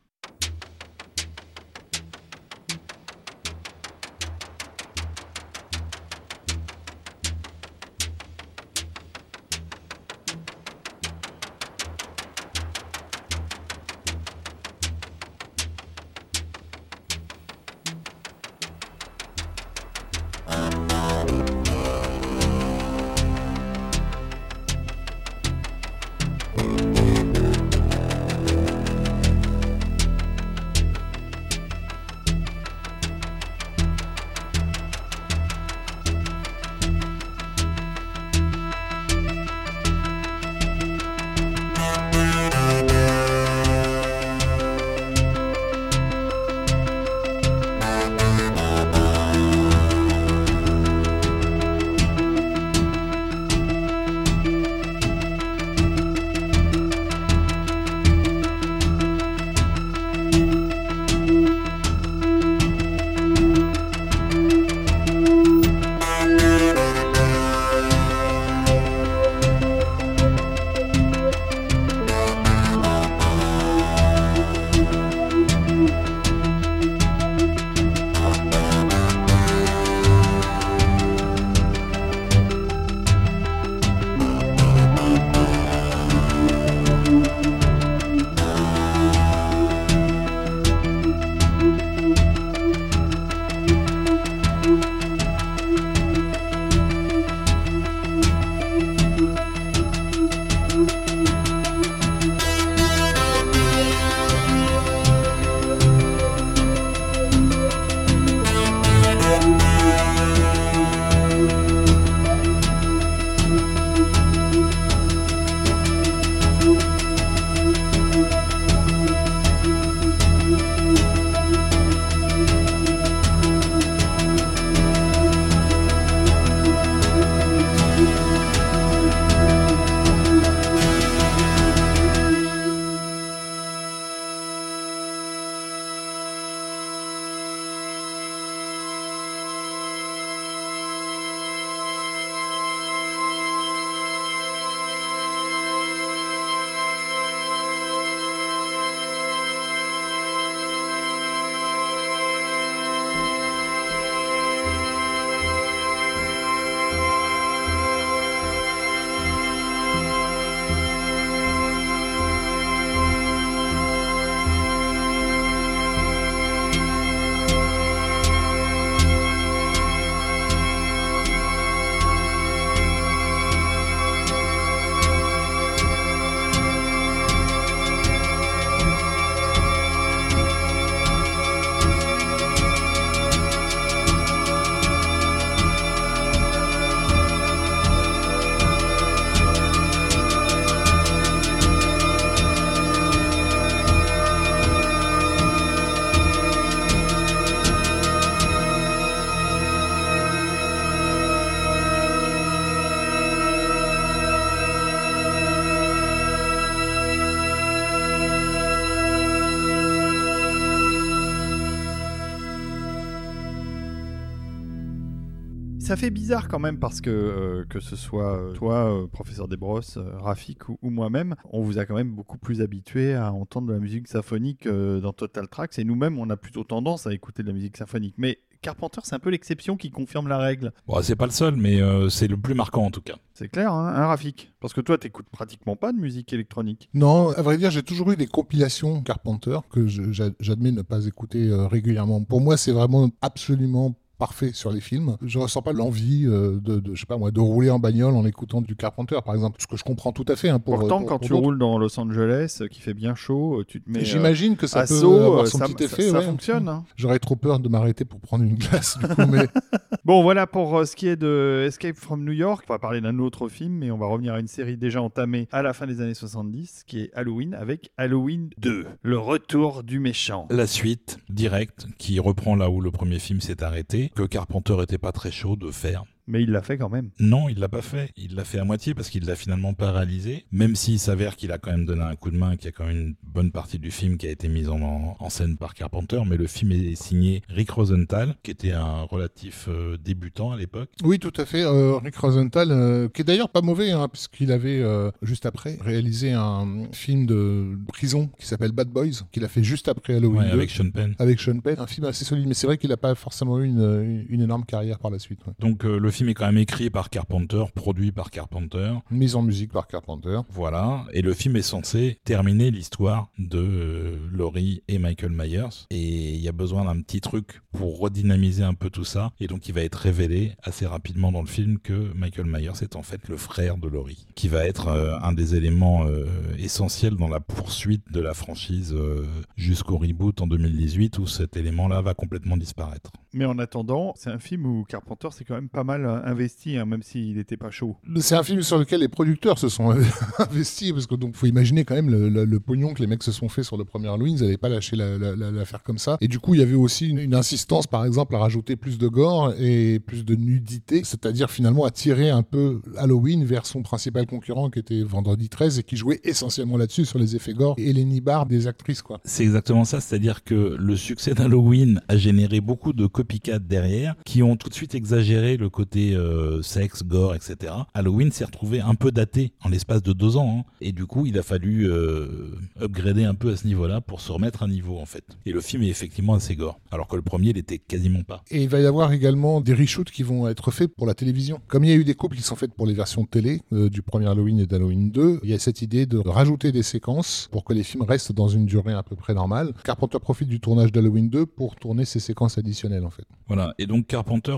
Fait bizarre quand même parce que euh, que ce soit euh, toi, euh, professeur Desbrosses, euh, Rafik ou, ou moi-même, on vous a quand même beaucoup plus habitué à entendre de la musique symphonique euh, dans Total Tracks et nous-mêmes on a plutôt tendance à écouter de la musique symphonique. Mais Carpenter, c'est un peu l'exception qui confirme la règle. Bon, c'est pas le seul, mais euh, c'est le plus marquant en tout cas. C'est clair, hein, hein, Rafik? Parce que toi, t'écoutes pratiquement pas de musique électronique. Non, à vrai dire, j'ai toujours eu des compilations Carpenter que j'admets ne pas écouter euh, régulièrement. Pour moi, c'est vraiment absolument parfait sur les films. Je ressens pas l'envie euh, de, de, je sais pas moi, de rouler en bagnole en écoutant du Carpenter, par exemple. Ce que je comprends tout à fait. hein, pour, Pourtant, pour- quand pour tu roules dans Los Angeles, euh, qui fait bien chaud, euh, tu te mets euh, J'imagine que ça à peut saut, avoir son ça, petit ça- effet. ça ouais. fonctionne. hein. J'aurais trop peur de m'arrêter pour prendre une glace, du coup, mais Bon, voilà pour euh, ce qui est de Escape from New York. On va parler d'un autre film, mais on va revenir à une série déjà entamée à la fin des années 70, qui est Halloween, avec Halloween 2, le retour du méchant. La suite directe qui reprend là où le premier film s'est arrêté, que Carpenter était pas très chaud de faire. Mais il l'a fait quand même. Non, il l'a pas fait. Il l'a fait à moitié parce qu'il l'a finalement pas réalisé. Même s'il s'avère qu'il a quand même donné un coup de main, qu'il y a quand même une bonne partie du film qui a été mise en, en scène par Carpenter. Mais le film est signé Rick Rosenthal, qui était un relatif euh, débutant à l'époque. oui, tout à fait. Euh, Rick Rosenthal, euh, qui est d'ailleurs pas mauvais, hein, puisqu'il avait euh, juste après réalisé un film de prison qui s'appelle Bad Boys, qu'il a fait juste après Halloween Ouais, 2. avec Sean Penn. avec Sean Penn, un film assez solide, mais c'est vrai qu'il n'a pas forcément eu une, une énorme carrière par la suite. ouais. Donc euh, le film est quand même écrit par Carpenter, produit par Carpenter. Mise en musique par Carpenter. Voilà, et le film est censé terminer l'histoire de euh, Laurie et Michael Myers. Et il y a besoin d'un petit truc pour redynamiser un peu tout ça. Et donc il va être révélé assez rapidement dans le film que Michael Myers est en fait le frère de Laurie, qui va être euh, un des éléments euh, essentiels dans la poursuite de la franchise euh, jusqu'au reboot en 2018 où cet élément-là va complètement disparaître. Mais en attendant, c'est un film où Carpenter s'est quand même pas mal euh, investi, hein, même s'il n'était pas chaud. C'est un film sur lequel les producteurs se sont investis, parce que donc faut imaginer quand même le, le- le pognon que les mecs se sont fait sur le premier Halloween, ils n'avaient pas lâché l'affaire la, la, l'affaire comme ça. Et du coup, il y avait aussi une, une insistance, par exemple, à rajouter plus de gore et plus de nudité, c'est-à-dire finalement à tirer un peu Halloween vers son principal concurrent qui était Vendredi 13 et qui jouait essentiellement là-dessus sur les effets gore et les nibards des actrices, quoi. C'est exactement ça, c'est-à-dire que le succès d'Halloween a généré beaucoup de copycats derrière qui ont tout de suite exagéré le côté euh, sexe, gore, etc. Halloween s'est retrouvé un peu daté en l'espace de deux ans, hein. et du coup il a fallu euh, upgrader un peu à ce niveau-là pour se remettre à niveau en fait. Et le film est effectivement assez gore, alors que le premier l'était quasiment pas. Et il va y avoir également des reshoots qui vont être faits pour la télévision. Comme il y a eu des coupes qui sont faites pour les versions télé euh, du premier Halloween et d'Halloween 2, il y a cette idée de rajouter des séquences pour que les films restent dans une durée à peu près normale. Carpenter profite du tournage d'Halloween 2 pour tourner ces séquences additionnelles en fait. Voilà, et donc Carpenter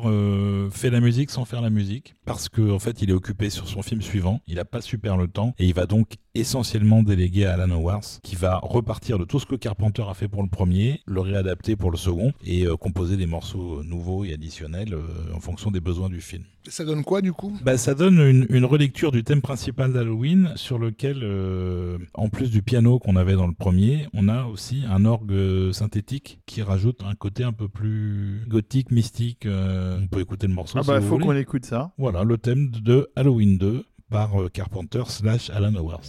fait la musique sans faire la musique, parce que en fait il est occupé sur son film suivant, il a pas super le temps, et il va donc essentiellement déléguer à Alan Howard, qui va repartir de tout ce que Carpenter a fait pour le premier, le réadapter pour le second, et euh, composer des morceaux nouveaux et additionnels euh, en fonction des besoins du film. Ça donne quoi du coup? Bah, ça donne une, une relecture du thème principal d'Halloween, sur lequel, euh, en plus du piano qu'on avait dans le premier, on a aussi un orgue synthétique qui rajoute un côté un peu plus gothique, mystique. euh, on peut écouter le morceau. Ah si bah vous faut qu'on écoute ça. Voilà, le thème de Halloween 2 par euh, Carpenter slash Alan Howard.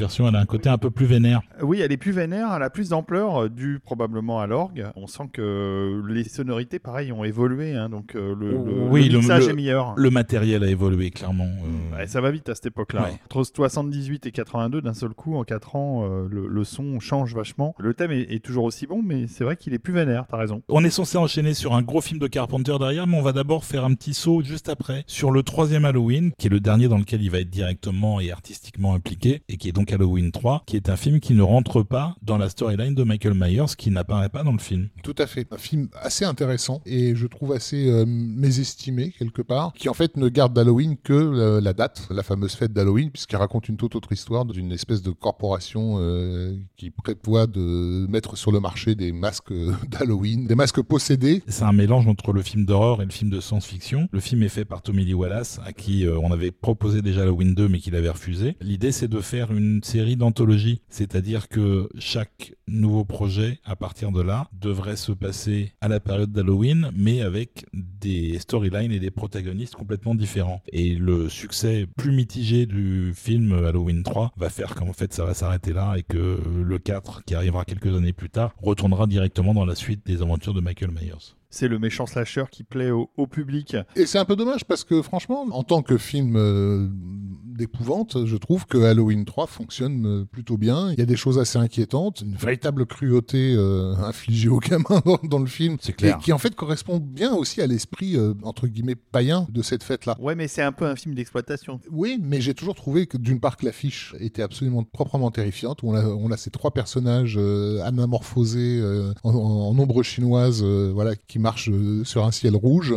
Version, elle a un côté un peu plus vénère. Oui, elle est plus vénère, elle a plus d'ampleur, euh, dû probablement à l'orgue. On sent que les sonorités, pareil, ont évolué, hein, donc euh, le, le, Oui, le mixage le- est meilleur. Le matériel a évolué clairement. euh, Ouais, ça va vite à cette époque-là. Ouais. Entre 78 et 82, d'un seul coup, en 4 ans, euh, le, le son change vachement. Le thème est, est toujours aussi bon, mais c'est vrai qu'il est plus vénère, t'as raison. On est censé enchaîner sur un gros film de Carpenter derrière, mais on va d'abord faire un petit saut juste après sur le troisième Halloween, qui est le dernier dans lequel il va être directement et artistiquement impliqué, et qui est donc Halloween 3, qui est un film qui ne rentre pas dans la storyline de Michael Myers, qui n'apparaît pas dans le film. Tout à fait. Un film assez intéressant et je trouve assez euh, mésestimé quelque part, qui en fait ne garde d'Halloween que euh, la date, la fameuse fête d'Halloween, puisqu'il raconte une toute autre histoire d'une espèce de corporation euh, qui prévoit de mettre sur le marché des masques d'Halloween, des masques possédés. C'est un mélange entre le film d'horreur et le film de science-fiction. Le film est fait par Tommy Lee Wallace, à qui on avait proposé déjà Halloween 2, mais qu'il avait refusé. L'idée, c'est de faire une série d'anthologies, c'est-à-dire que chaque nouveau projet, à partir de là, devrait se passer à la période d'Halloween, mais avec des storylines et des protagonistes complètement différents. Et le succès plus mitigé du film Halloween 3 va faire qu'en fait ça va s'arrêter là et que le 4, qui arrivera quelques années plus tard, retournera directement dans la suite des aventures de Michael Myers. C'est le méchant slasher qui plaît au, au public. Et c'est un peu dommage parce que franchement, en tant que film euh, d'épouvante, je trouve que Halloween 3 fonctionne euh, plutôt bien. Il y a des choses assez inquiétantes, une véritable cruauté euh, infligée aux gamins dans, dans le film, C'est clair. et qui en fait correspond bien aussi à l'esprit euh, entre guillemets païen de cette fête-là. Ouais, mais c'est un peu un film d'exploitation. Oui, mais j'ai toujours trouvé que d'une part que l'affiche était absolument proprement terrifiante. où On a, on a ces trois personnages euh, anamorphosés euh, en, en ombre chinoise, euh, voilà, qui marchent euh, sur un ciel rouge.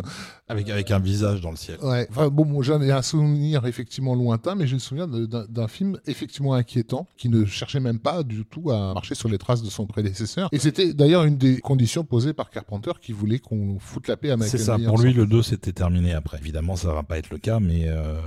Avec, avec un visage dans le ciel. Ouais. Enfin, bon, moi, j'en ai un souvenir effectivement lointain, mais j'ai le souvenir d'un film effectivement inquiétant qui ne cherchait même pas du tout à marcher sur les traces de son prédécesseur. Et c'était d'ailleurs une des conditions posées par Carpenter qui voulait qu'on foute la paix à Michael C'est ça, pour lui le 2 c'était terminé après. Évidemment ça va pas être le cas, mais euh,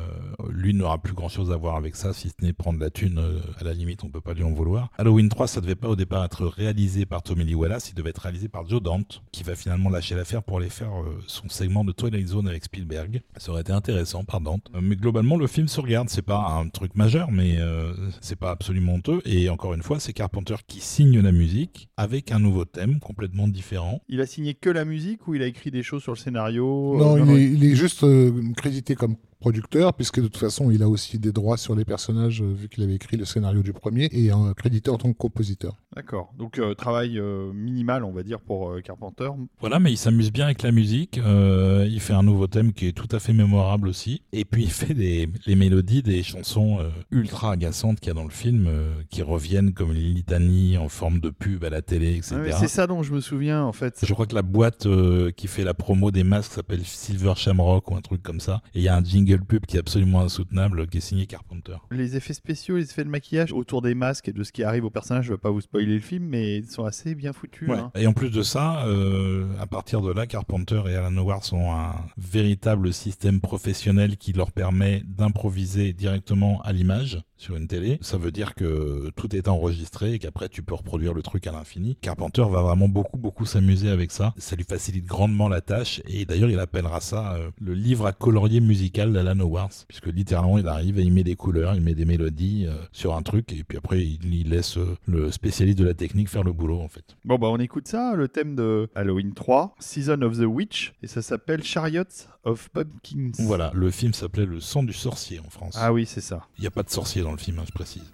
lui n'aura plus grand chose à voir avec ça, si ce n'est prendre la thune, euh, à la limite on peut pas lui en vouloir. Halloween 3 ça devait pas au départ être réalisé par Tommy Lee Wallace, il devait être réalisé par Joe Dante, qui va finalement lâcher l'affaire pour aller faire euh, son segment de Twilight Zone avec Spielberg. Ça aurait été intéressant par Dante. Euh, mais globalement le film se regarde, c'est pas un truc majeur, mais euh, c'est pas absolument honteux. Et encore une fois c'est Carpenter qui signe la musique avec un nouveau thème complètement différent. Il a signé que la musique ou il a écrit des choses sur le scénario? Non, Euh, il, est, il est juste euh, crédité comme producteur, puisque de toute façon, il a aussi des droits sur les personnages, euh, vu qu'il avait écrit le scénario du premier, et euh, crédité en tant que compositeur. D'accord. Donc euh, travail euh, minimal, on va dire, pour euh, Carpenter. Voilà, mais il s'amuse bien avec la musique. euh, il fait un nouveau thème qui est tout à fait mémorable aussi. Et puis il fait des, les mélodies des chansons euh, ultra agaçantes qu'il y a dans le film, euh, qui reviennent comme les litanies en forme de pub à la télé, etc. Ah c'est ça dont je me souviens, en fait. Je crois que la boîte euh, qui fait la promo des masques s'appelle Silver Shamrock ou un truc comme ça. Et il y a un jingle pub qui est absolument insoutenable, qui est signé Carpenter. Les effets spéciaux, les effets de maquillage autour des masques et de ce qui arrive au personnage, je ne vais pas vous spoiler le film, mais ils sont assez bien foutus. Ouais. hein. Et en plus de ça, euh, à partir de là, Carpenter et Alan Howard ont un véritable système professionnel qui leur permet d'improviser directement à l'image sur une télé. Ça veut dire que tout est enregistré et qu'après tu peux reproduire le truc à l'infini. Carpenter va vraiment beaucoup beaucoup s'amuser avec ça. Ça lui facilite grandement la tâche et d'ailleurs il appellera ça euh, le livre à colorier musical d'Alan Howard puisque littéralement il arrive et il met des couleurs, il met des mélodies euh, sur un truc et puis après il, laisse euh, le spécialiste de la technique faire le boulot en fait. Bon, bah on écoute ça, le thème de Halloween 3, Season of the Witch, et ça s'appelle Chariots of Pumpkins. Voilà, le film s'appelait Le sang du sorcier en France. Ah oui, c'est ça. Il n'y a pas de sorcier dans le film, hein, je précise.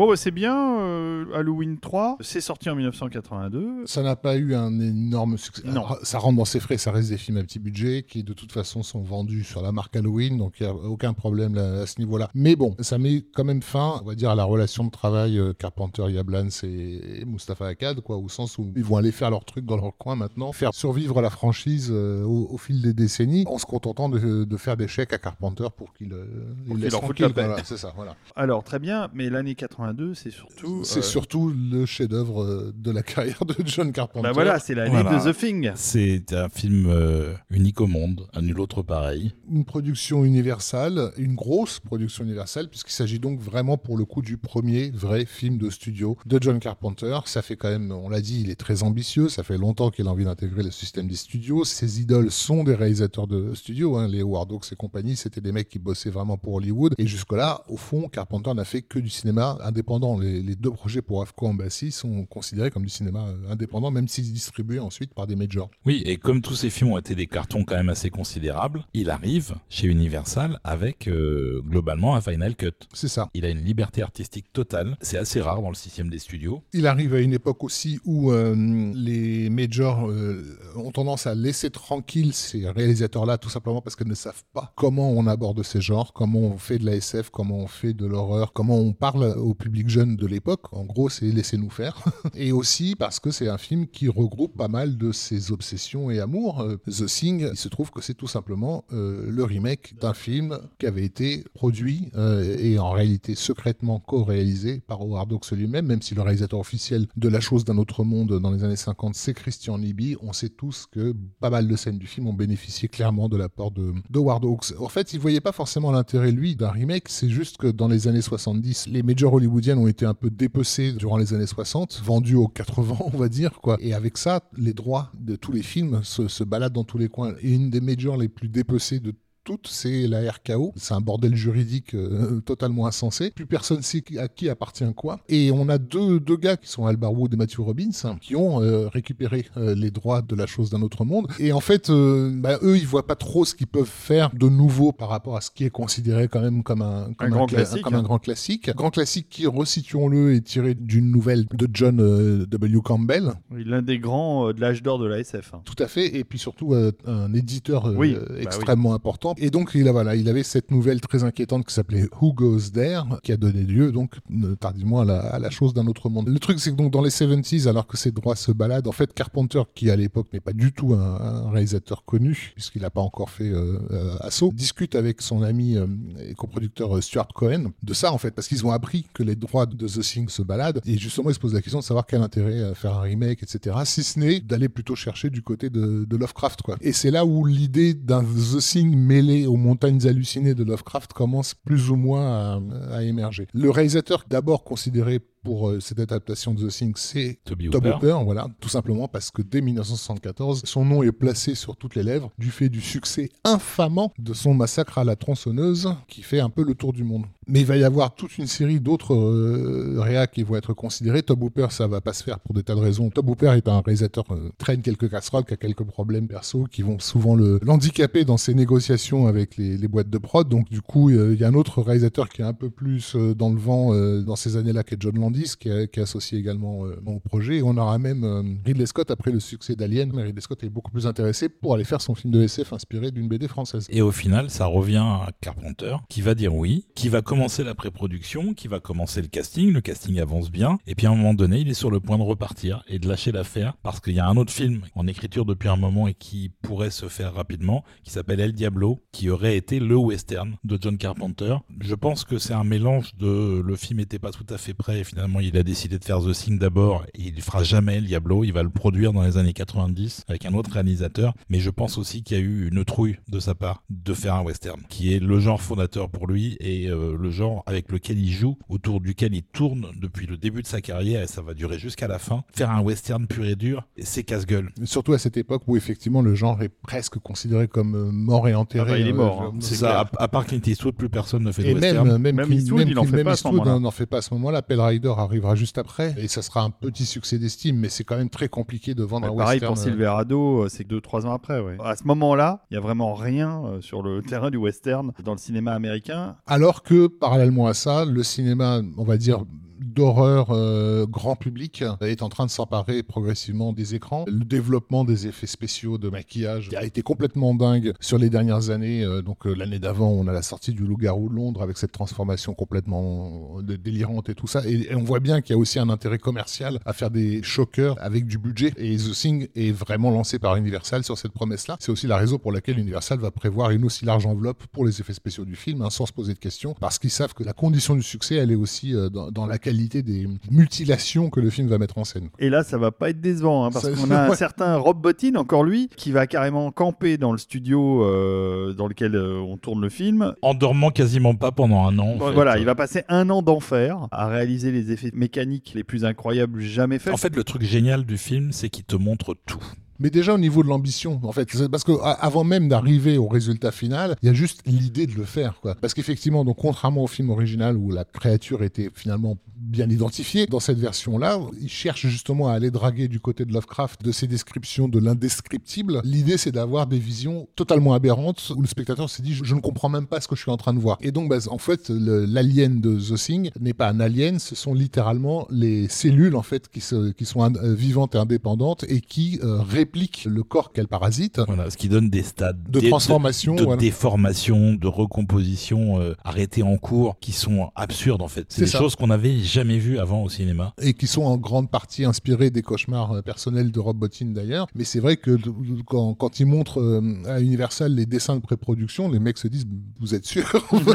Bon, bah, c'est bien. euh, Halloween 3, c'est sorti en 1982. Ça n'a pas eu un énorme succès. Non. Alors, ça rentre dans ses frais, ça reste des films à petit budget qui de toute façon sont vendus sur la marque Halloween, donc il n'y a aucun problème là, à ce niveau-là. Mais bon, ça met quand même fin, on va dire, à la relation de travail euh, Carpenter, Yablans et, et Mustafa Akkad, quoi, au sens où ils vont aller faire leur truc dans leur coin maintenant, faire survivre la franchise euh, au, au fil des décennies, en se contentant de, de faire des chèques à Carpenter pour qu'il euh, qu'il laisse leur foute la paix. voilà, c'est ça, voilà. Alors, très bien, mais l'année 82, c'est surtout. C'est euh, surtout le chef-d'œuvre euh, de la carrière de John Carpenter. Bah voilà, c'est l'année Voilà. de The Thing. C'est un film euh, unique au monde, un nul autre pareil. une production universelle, une grosse production universelle, puisqu'il s'agit donc vraiment pour le coup du premier vrai film de studio de John Carpenter. Ça fait quand même, on l'a dit, il est très ambitieux, ça fait longtemps qu'il a envie d'intégrer le système des studios. Ses idoles sont des réalisateurs de studio, hein, les Howard Hawks et compagnie, c'était des mecs qui bossaient vraiment pour Hollywood. Et jusque-là, au fond, Carpenter n'a fait que du cinéma indépendant. Les, les deux projets pour Afco Embassy sont considérés comme du cinéma euh, indépendant, même s'ils distribués ensuite par des majors. Oui, et comme tous ces films ont été des cartons quand même assez considérables, il arrive chez Universal avec euh, globalement un final cut. C'est ça. Il a une liberté artistique totale, c'est assez rare dans le système des studios. Il arrive à une époque aussi où euh, les majors euh, ont tendance à laisser tranquilles ces réalisateurs-là, tout simplement parce qu'ils ne savent pas comment on aborde ces genres, comment on fait de la SF, comment on fait de l'horreur, comment on parle au public jeune de l'époque. En gros, c'est laissez-nous faire. et aussi parce que c'est un film qui regroupe pas mal de ses obsessions et amours. Euh, The Thing, il se trouve que c'est tout simplement euh, le remake d'un film qui avait été produit euh, et en réalité secrètement co-réalisé par Howard Hawks lui-même, même si le réalisateur officiel de La chose d'un autre monde dans les années 50, c'est Christian Libby. On sait tous que pas mal de scènes du film ont bénéficié clairement de l'apport de, de Howard Hawks. En fait, il voyait pas forcément l'intérêt, lui, d'un remake. C'est juste que dans les années 70, les majors hollywoodiennes ont été un peu dépecés durant les années 60, vendus aux 80, on va dire, quoi. Et avec ça, les droits de tous les films se, se baladent dans tous les coins. Et une des majors les plus dépecées de toutes, c'est la RKO. C'est un bordel juridique euh, totalement insensé. Plus personne sait à qui appartient quoi. Et on a deux, deux gars qui sont Albar Wood et Matthew Robbins hein, qui ont euh, récupéré euh, les droits de la chose d'un autre monde. Et en fait, bah, eux, ils voient pas trop ce qu'ils peuvent faire de nouveau par rapport à ce qui est considéré quand même comme un, comme grand cla- classique, comme hein. un grand classique. Grand classique qui, resituons-le, est tiré d'une nouvelle de John W. Campbell. Oui, L'un des grands de l'âge d'or de la SF. hein. Tout à fait, et puis surtout un éditeur Oui, bah extrêmement important. Et donc il, a, voilà, il avait cette nouvelle très inquiétante qui s'appelait Who Goes There, qui a donné lieu donc euh, tardivement à la, à la chose d'un autre monde. Le truc c'est que donc dans les 70s, alors que ces droits se baladent, en fait Carpenter, qui à l'époque n'est pas du tout un, réalisateur connu, puisqu'il n'a pas encore fait euh, euh, Assaut, discute avec son ami euh, et coproducteur Stuart Cohen de ça en fait, parce qu'ils ont appris que les droits de The Thing se baladent, et justement ils se posent la question de savoir quel intérêt à faire un remake, etc. Si ce n'est d'aller plutôt chercher du côté de, de Lovecraft, quoi. Et c'est là où l'idée d'un The Thing aux montagnes hallucinées de Lovecraft commence plus ou moins à, à émerger. Le réalisateur, d'abord considéré pour euh, cette adaptation de The Thing, c'est Toby Hooper. Hooper, voilà, tout simplement parce que dès 1974, son nom est placé sur toutes les lèvres du fait du succès infamant de son massacre à la tronçonneuse qui fait un peu le tour du monde. Mais il va y avoir toute une série d'autres euh, réas qui vont être considérés. Tobe Hooper, ça va pas se faire pour des tas de raisons. Tobe Hooper est un réalisateur euh, traîne quelques casseroles, qui a quelques problèmes perso, qui vont souvent le l'handicaper dans ses négociations avec les, les boîtes de prod. Donc du coup, euh, il y a un autre réalisateur qui est un peu plus euh, dans le vent dans ces années-là, qui est John Qui est, associé également euh, au projet. Et on aura même euh, Ridley Scott après le succès d'Alien, Ridley Scott est beaucoup plus intéressé pour aller faire son film de SF inspiré d'une BD française. Et au final, ça revient à Carpenter, qui va dire oui, qui va commencer la pré-production, qui va commencer le casting, le casting avance bien, et puis à un moment donné, il est sur le point de repartir et de lâcher l'affaire, parce qu'il y a un autre film en écriture depuis un moment et qui pourrait se faire rapidement, qui s'appelle El Diablo, qui aurait été le western de John Carpenter. Je pense que c'est un mélange de le film n'était pas tout à fait prêt, et finalement il a décidé de faire The Thing d'abord, il fera jamais El Diablo, il va le produire dans les années 90 avec un autre réalisateur, mais je pense aussi qu'il y a eu une trouille de sa part de faire un western, qui est le genre fondateur pour lui et euh, le genre avec lequel il joue, autour duquel il tourne depuis le début de sa carrière et ça va durer jusqu'à la fin. Faire un western pur et dur, c'est casse-gueule. Surtout à cette époque où effectivement le genre est presque considéré comme euh, mort et enterré. Ah bah, il est Euh, mort, hein. je- C'est ça, clair. à, à part Clint Eastwood, plus personne ne fait de même, western. même, Même Clint- Eastwood, il en Clint- fait même Eastwood n'en fait pas à ce moment-là. Pell Rider arrivera juste après et ça sera un petit succès d'estime, mais c'est quand même très compliqué de vendre Ouais, un pareil western. pour euh, Silverado, euh, c'est que 2-3 ans après. Ouais. À ce moment-là, il y a vraiment rien euh, sur le terrain du western dans le cinéma américain. Alors que, parallèlement à ça, le cinéma, on va dire, d'horreur euh, grand public est en train de s'emparer progressivement des écrans. Le développement des effets spéciaux de maquillage a été complètement dingue sur les dernières années. Euh, donc euh, l'année d'avant, on a la sortie du Loup-garou de Londres avec cette transformation complètement euh, délirante et tout ça. Et, on voit bien qu'il y a aussi un intérêt commercial à faire des choqueurs avec du budget. Et The Thing est vraiment lancé par Universal sur cette promesse-là. C'est aussi la raison pour laquelle Universal va prévoir une aussi large enveloppe pour les effets spéciaux du film, hein, sans se poser de questions, parce qu'ils savent que la condition du succès, elle est aussi dans, dans la qualité des mutilations que le film va mettre en scène. Et là, ça va pas être décevant, hein, parce Ça- qu'on a un certain Rob Bottin, encore lui, qui va carrément camper dans le studio euh, dans lequel euh, on tourne le film. En dormant quasiment pas pendant un an. en Bon, fait. voilà, il va passer un an d'enfer à réaliser les effets mécaniques les plus incroyables jamais faits. En fait, le truc génial du film, c'est qu'il te montre tout. Mais déjà au niveau de l'ambition, en fait, parce que avant même d'arriver au résultat final, il y a juste l'idée de le faire, quoi. Parce qu'effectivement, donc contrairement au film original où la créature était finalement bien identifiée, dans cette version-là, il cherche justement à aller draguer du côté de Lovecraft de ses descriptions de l'indescriptible. L'idée, c'est d'avoir des visions totalement aberrantes où le spectateur s'est dit, je, ne comprends même pas ce que je suis en train de voir. Et donc, bah, en fait, l'alien de The Thing n'est pas un alien, ce sont littéralement les cellules en fait qui, se- qui sont euh, vivantes et indépendantes et qui euh, répliquent le corps qu'elles parasitent. Voilà, ce qui donne des stades De transformation, de, voilà. déformation, de recomposition euh, arrêtées en cours, qui sont absurdes en fait. C'est des ça. choses qu'on n'avait jamais vues avant au cinéma. et qui sont en grande partie inspirés des cauchemars euh, personnels de Rob Bottin d'ailleurs. Mais c'est vrai que quand, quand ils montrent euh, à Universal les dessins de pré-production, les mecs se disent Vous êtes sûr? Vous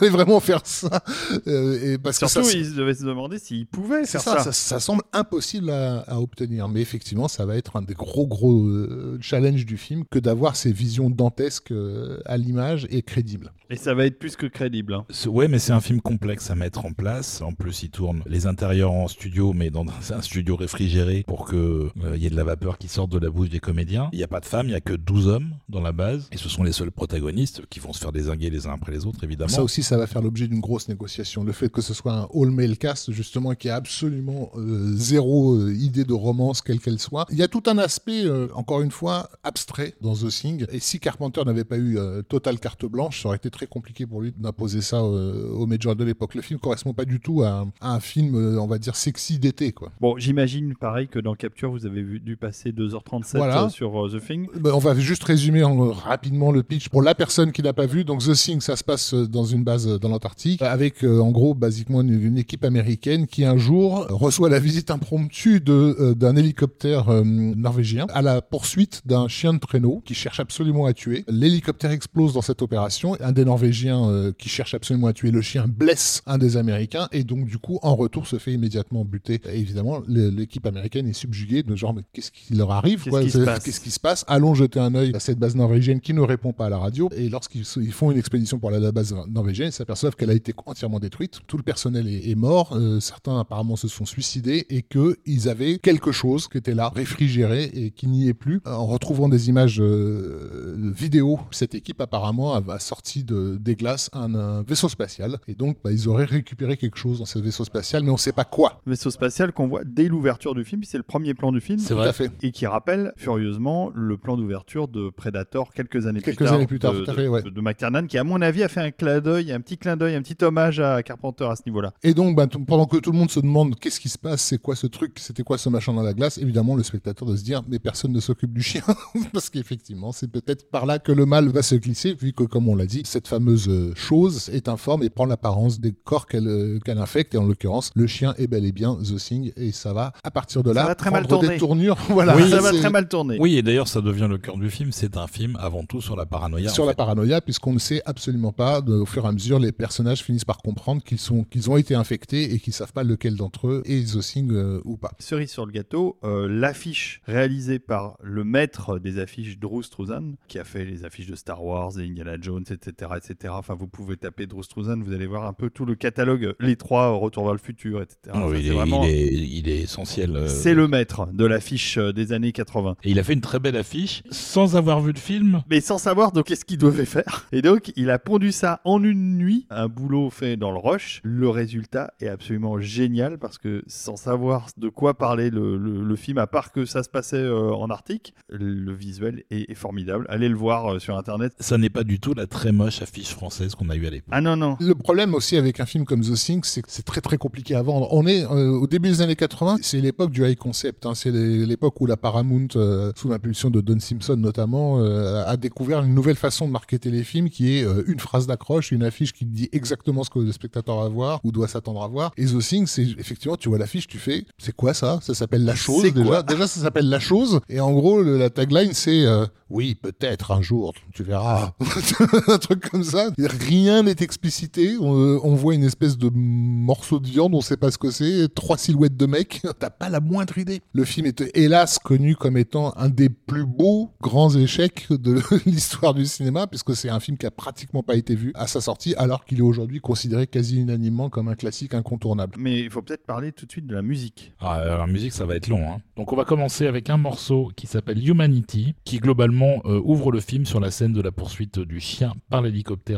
allez vraiment faire ça Euh, et parce Surtout, que ça, ils devaient se demander s'ils pouvaient faire ça, ça. ça, ça semble impossible à, à obtenir. Mais effectivement, ça va être un des gros, gros euh, challenges du film que d'avoir ces visions dantesques euh, à l'image et crédibles. Et ça va être plus que crédible. hein. Ouais, mais c'est un film complexe à mettre en place. En plus, il tourne les intérieurs en studio, mais dans un studio réfrigéré pour que euh, y ait de la vapeur qui sorte de la bouche des comédiens. Il n'y a pas de femmes, il n'y a que 12 hommes dans la base. Et ce sont les seuls protagonistes qui vont se faire désinguer les uns après les autres, évidemment. Ça aussi, ça va faire l'objet d'une grosse négociation. Le fait que ce soit un all-male cast, justement, qui a absolument euh, zéro euh, idée de romance, quelle qu'elle soit. Il y a tout un aspect, euh, encore une fois, abstrait dans The Thing. Et si Carpenter n'avait pas eu euh, totale carte blanche, ça aurait été très compliqué pour lui d'imposer ça euh, au Major de l'époque. Le film correspond pas du tout à, un- à un film, euh, on va dire, sexy d'été, quoi. Bon, j'imagine pareil que dans Capture, vous avez vu, dû passer 2h37 Voilà. euh, sur The Thing. Ben, on va juste résumer en- rapidement le pitch pour la personne qui n'a pas vu. Donc The Thing, ça se passe dans une base dans l'Antarctique avec en gros basiquement une, une équipe américaine qui un jour reçoit la visite impromptue de d'un hélicoptère euh, norvégien à la poursuite d'un chien de traîneau qui cherche absolument à tuer. L'hélicoptère explose dans cette opération. Un des Norvégiens euh, qui cherche absolument à tuer le chien blesse un des Américains et donc du coup en retour se fait immédiatement buter. Et évidemment, l'équipe américaine est subjuguée de genre mais qu'est-ce qui leur arrive Qu'est-ce qui se passe Qu'est-ce qui se passe Allons jeter un œil à cette base norvégienne qui ne répond pas à la radio. Et lorsqu'ils font une expédition pour aller à la base norvégienne, ils s'aperçoivent qu'elle a été entièrement détruite. Tout le personnel est, est mort. Euh, certains apparemment se sont suicidés et qu'ils avaient quelque chose qui était là, réfrigéré et qui n'y est plus. En retrouvant des images euh, vidéo, cette équipe apparemment a, a sorti de, des glaces un, un vaisseau spatial. Et donc, bah, ils auraient récupéré quelque chose dans ce vaisseau spatial, mais on ne sait pas quoi. Vaisseau spatial qu'on voit dès l'ouverture du film, c'est le premier plan du film. C'est vrai. fait. Et qui rappelle furieusement le plan d'ouverture de Predator quelques années Quelques plus tard. années plus tard, de, tout à fait, ouais. de, de McTiernan, qui à mon avis a fait un clin d'œil, un petit clin d'œil, un petit hommage à Carpenter à ce niveau-là. Et donc, bah, pendant que tout le monde se demande qu'est-ce qui se passe, c'est quoi ce truc, c'était quoi ce machin dans la glace, évidemment, le spectateur doit se dire, mais personne ne s'occupe du chien. Parce qu'effectivement, c'est peut-être par là que le mal va se glisser, vu que, comme on l'a dit, cette fameuse euh, chose est informe et prend l'apparence des corps qu'elle euh, qu'elle infecte. Et en l'occurrence, le chien est bel et bien The Thing. Et ça va, à partir de Ça là, va très mal tourner. des tournures. voilà, Oui, ça va très mal tourner. Oui, et d'ailleurs, ça devient le cœur du film. C'est un film avant tout sur la paranoïa. sur la fait. paranoïa, puisqu'on ne sait absolument pas, de- au fur et à mesure, les personnages finissent par comprendre qu'ils sont, qu'ils ont été infectés et qu'ils savent pas lequel d'entre eux est The Thing euh, ou pas. Cerise sur le gâteau, euh, l'affiche réalisée par le maître des affiches Drew Struzan, qui a fait les affiches de Star Wars, et Indiana Jones, etc., etc. Enfin, vous pouvez taper Drew Struzan, vous allez voir un peu tout le catalogue, les trois, euh, Retour vers le futur, etc. Ah Enfin, oui, il, est, vraiment- il est- il est essentiel. euh, c'est le maître de l'affiche euh, des années 80. Et il a fait une très belle affiche sans avoir vu le film. Mais sans savoir donc qu'est-ce qu'il devait faire. Et donc, il a pondu ça en une nuit, un boulot fait dans le rush. Le résultat est absolument génial parce que sans savoir de quoi parlait le, le- le film, à part que ça se passait euh, en Arctique. Le visuel est, est formidable. Allez le voir euh, sur internet. Ça n'est pas du tout la très moche affiche française qu'on a eue à l'époque. Ah non, non. Le problème aussi avec un film comme The Thing, c'est que c'est très très compliqué à vendre. On est euh, au début des années 80, c'est l'époque du high concept. hein. C'est l'époque où la Paramount, euh, sous l'impulsion de Don Simpson notamment, euh, a découvert une nouvelle façon de marketer les films qui est euh, une phrase d'accroche, une affiche qui dit exactement ce que le spectateur va voir ou doit s'attendre à voir. Et The Thing, c'est effectivement, tu vois l'affiche, tu fais, c'est quoi ça? Ça s'appelle La Chose déjà. ça s'appelle La Chose. Et en gros, le- la tagline, c'est euh, oui, peut-être un jour, tu verras. un truc comme ça. Rien n'est explicité. On, on voit une espèce de morceau de viande, on sait pas ce que c'est. Trois silhouettes de mecs. T'as pas la moindre idée. Le film est hélas connu comme étant un des plus beaux grands échecs de l'histoire du cinéma, puisque c'est un film qui a pratiquement pas été vu à sa sortie, alors qu'il est aujourd'hui considéré quasi unanimement comme un classique incontournable. Mais il faut peut-être parler tout de suite de la musique. Ah, la musique, ça va être long. hein. Donc, on va commencer avec un morceau qui s'appelle Humanity, qui globalement euh, ouvre le film sur la scène de la poursuite du chien par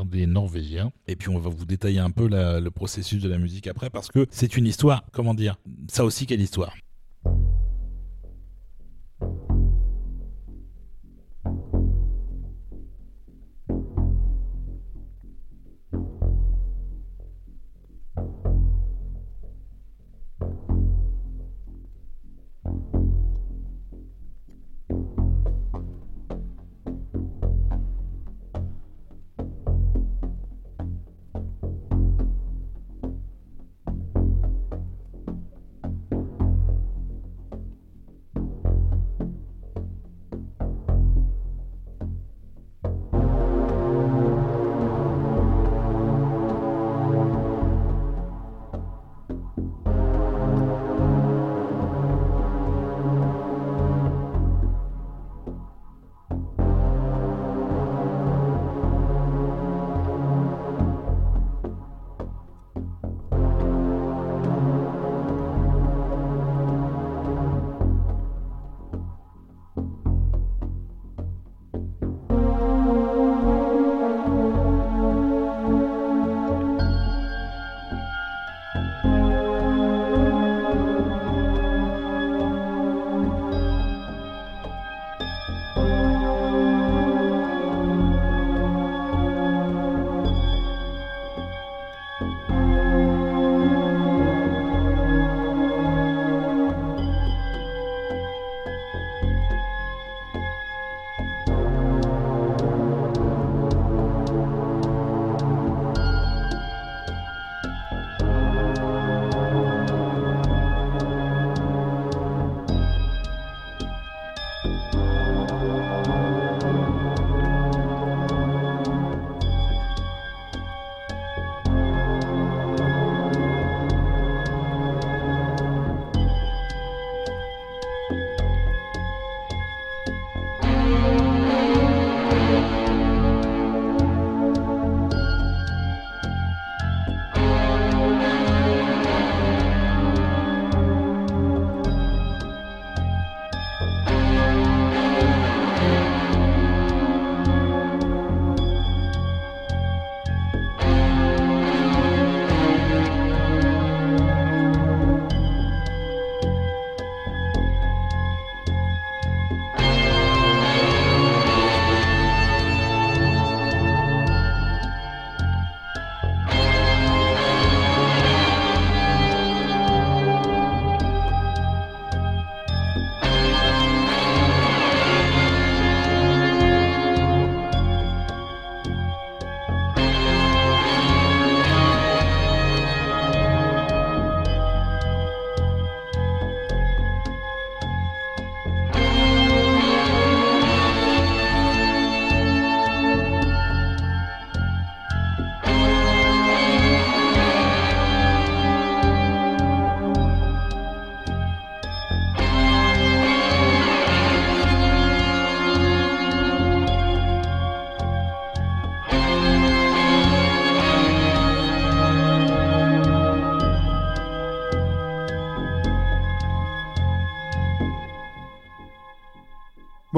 des Norvégiens. Et puis, on va vous détailler un peu le processus de la musique après, parce que c'est une histoire, comment dire, ça aussi, quelle histoire.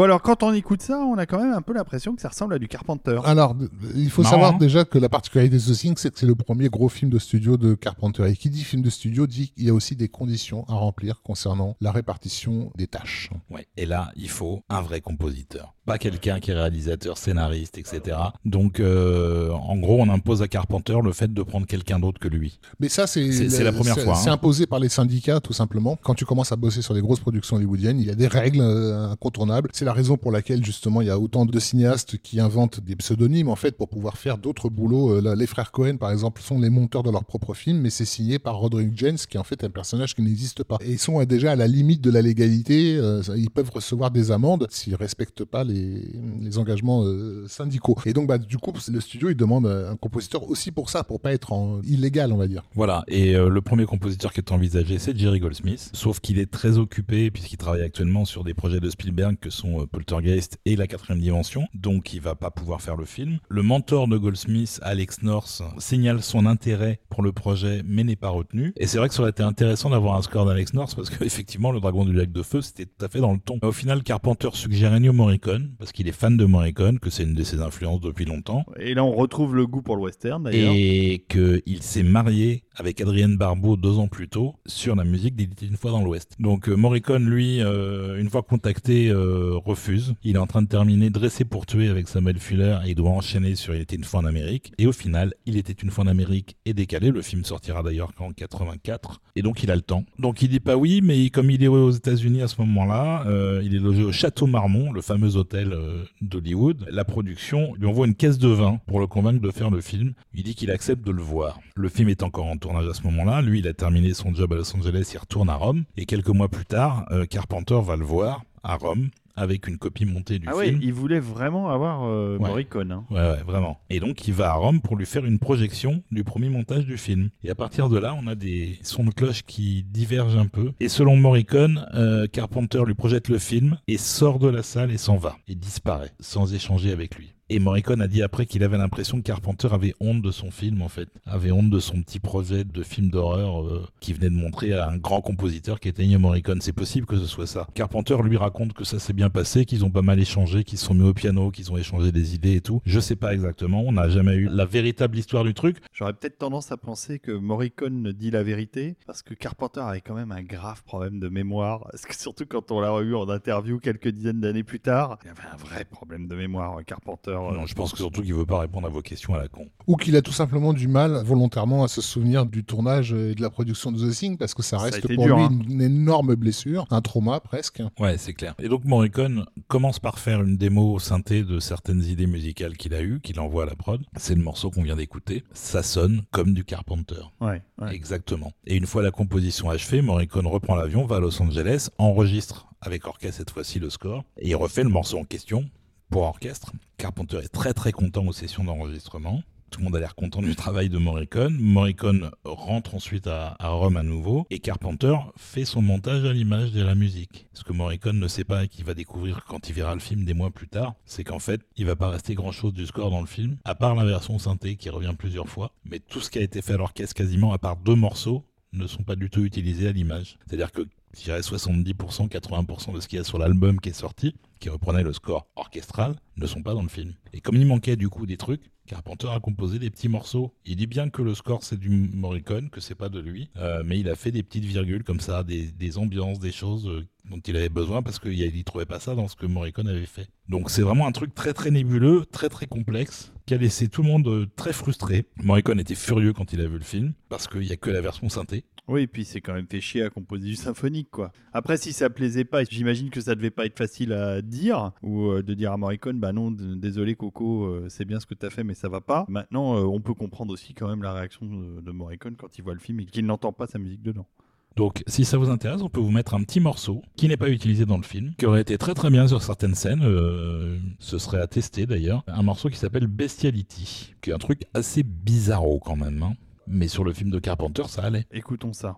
Bon, alors quand on écoute ça, on a quand même un peu l'impression que ça ressemble à du Carpenter. Alors, il faut savoir hein. déjà que la particularité de The Thing, c'est que c'est le premier gros film de studio de Carpenter. Et qui dit film de studio dit qu'il y a aussi des conditions à remplir concernant la répartition des tâches. Ouais. Et là, il faut un vrai compositeur. Pas quelqu'un qui est réalisateur, scénariste, etc. Donc, euh, en gros, on impose à Carpenter le fait de prendre quelqu'un d'autre que lui. Mais ça, c'est C'est- c'est la première c'est- fois, hein. C'est imposé par les syndicats, tout simplement. Quand tu commences à bosser sur des grosses productions hollywoodiennes, il y a des règles euh, incontournables. C'est la raison pour laquelle, justement, il y a autant de cinéastes qui inventent des pseudonymes, en fait, pour pouvoir faire d'autres boulots. Euh, les frères Cohen, par exemple, sont les monteurs de leur propre film, mais c'est signé par Roderick James, qui est en fait un personnage qui n'existe pas. Et ils sont déjà à la limite de la légalité. ils peuvent recevoir des amendes s'ils respectent pas les, les engagements euh, syndicaux. Et donc, bah, du coup, le studio, il demande un compositeur aussi pour ça, pour pas être illégal, on va dire. Voilà, et euh, le premier compositeur qui est envisagé, c'est Jerry Goldsmith, sauf qu'il est très occupé puisqu'il travaille actuellement sur des projets de Spielberg que sont euh, Poltergeist et La quatrième dimension, donc il va pas pouvoir faire le film. Le mentor de Goldsmith, Alex North, signale son intérêt pour le projet mais n'est pas retenu. Et c'est vrai que ça aurait été intéressant d'avoir un score d'Alex North parce qu'effectivement, Le Dragon du Lac de Feu, c'était tout à fait dans le ton. Au final, Carpenter suggère Ennio Morricone parce qu'il est fan de Morricone, que c'est une de ses influences depuis longtemps Et là, on retrouve le goût pour le western d'ailleurs. et qu'il s'est marié avec Adrienne Barbeau deux ans plus tôt sur la musique d'Il était une fois dans l'Ouest. Donc euh, Morricone, lui, euh, une fois contacté, euh, refuse. Il est en train de terminer Dressé pour tuer avec Samuel Fuller et il doit enchaîner sur Il était une fois en Amérique. Et au final, Il était une fois en Amérique est décalé. Le film sortira d'ailleurs qu'en 84. Et donc il a le temps. Donc il dit pas oui, mais comme il est aux États-Unis à ce moment-là, euh, il est logé au Château Marmont, le fameux hôtel euh, d'Hollywood. La production lui envoie une caisse de vin pour le convaincre de faire le film. Il dit qu'il accepte de le voir. Le film est encore en tournage à ce moment-là. Lui, il a terminé son job à Los Angeles, il retourne à Rome. Et quelques mois plus tard, euh, Carpenter va le voir à Rome avec une copie montée du Ah ouais, film. il voulait vraiment avoir euh, Ouais. Morricone. hein. Ouais, ouais, vraiment. Et donc, il va à Rome pour lui faire une projection du premier montage du film. Et à partir de là, on a des sons de cloche qui divergent un peu. Et selon Morricone, euh, Carpenter lui projette le film et sort de la salle et s'en va. Et disparaît, sans échanger avec lui. Et Morricone a dit après qu'il avait l'impression que Carpenter avait honte de son film, en fait. Avait honte de son petit projet de film d'horreur euh, qui venait de montrer à un grand compositeur qui était Ennio Morricone. C'est possible que ce soit ça. Carpenter lui raconte que ça s'est bien passé, qu'ils ont pas mal échangé, qu'ils se sont mis au piano, qu'ils ont échangé des idées et tout. Je sais pas exactement. On n'a jamais eu la véritable histoire du truc. J'aurais peut-être tendance à penser que Morricone dit la vérité, parce que Carpenter avait quand même un grave problème de mémoire. Parce que surtout quand on l'a eu en interview quelques dizaines d'années plus tard, il avait un vrai problème de mémoire, Carpenter. Non, je pense que surtout qu'il veut pas répondre à vos questions à la con. Ou qu'il a tout simplement du mal volontairement à se souvenir du tournage et de la production de The Thing parce que ça reste pour dur, lui hein. une, une énorme blessure, un trauma presque. Ouais, c'est clair. Et donc Morricone commence par faire une démo synthé de certaines idées musicales qu'il a eues, qu'il envoie à la prod. C'est le morceau qu'on vient d'écouter. Ça sonne comme du Carpenter. Ouais, ouais. Exactement. Et une fois la composition achevée, Morricone reprend l'avion, va à Los Angeles, enregistre avec orchestre cette fois-ci le score, et il refait le morceau en question pour orchestre. Carpenter est très très content aux sessions d'enregistrement. Tout le monde a l'air content du travail de Morricone. Morricone rentre ensuite à, Rome à nouveau et Carpenter fait son montage à l'image de la musique. Ce que Morricone ne sait pas et qu'il va découvrir quand il verra le film des mois plus tard, c'est qu'en fait, il va pas rester grand chose du score dans le film, à part la version synthé qui revient plusieurs fois. Mais tout ce qui a été fait à l'orchestre quasiment, à part deux morceaux, ne sont pas du tout utilisés à l'image. C'est-à-dire que je dirais 70%, 80% de ce qu'il y a sur l'album qui est sorti, qui reprenait le score orchestral, ne sont pas dans le film. Et comme il manquait du coup des trucs, Carpenter a composé des petits morceaux. Il dit bien que le score c'est du Morricone, que c'est pas de lui, euh, mais il a fait des petites virgules comme ça, des, ambiances, des choses euh, dont il avait besoin parce qu'il ne trouvait pas ça dans ce que Morricone avait fait. Donc c'est vraiment un truc très très nébuleux, très très complexe, qui a laissé tout le monde euh, très frustré. Morricone était furieux quand il a vu le film, parce qu'il n'y a que la version synthé. Oui, et puis c'est quand même fait chier à composer du symphonique, quoi. Après, si ça plaisait pas, j'imagine que ça devait pas être facile à dire, ou euh, de dire à Morricone, bah non, désolé Coco, euh, c'est bien ce que t'as fait, mais ça va pas. Maintenant, on peut comprendre aussi quand même la réaction de Morricone quand il voit le film et qu'il n'entend pas sa musique dedans. Donc, si ça vous intéresse, on peut vous mettre un petit morceau qui n'est pas utilisé dans le film, qui aurait été très très bien sur certaines scènes. euh, ce serait à tester d'ailleurs. Un morceau qui s'appelle Bestiality, qui est un truc assez bizarro quand même. hein. Mais sur le film de Carpenter, ça allait. Écoutons ça.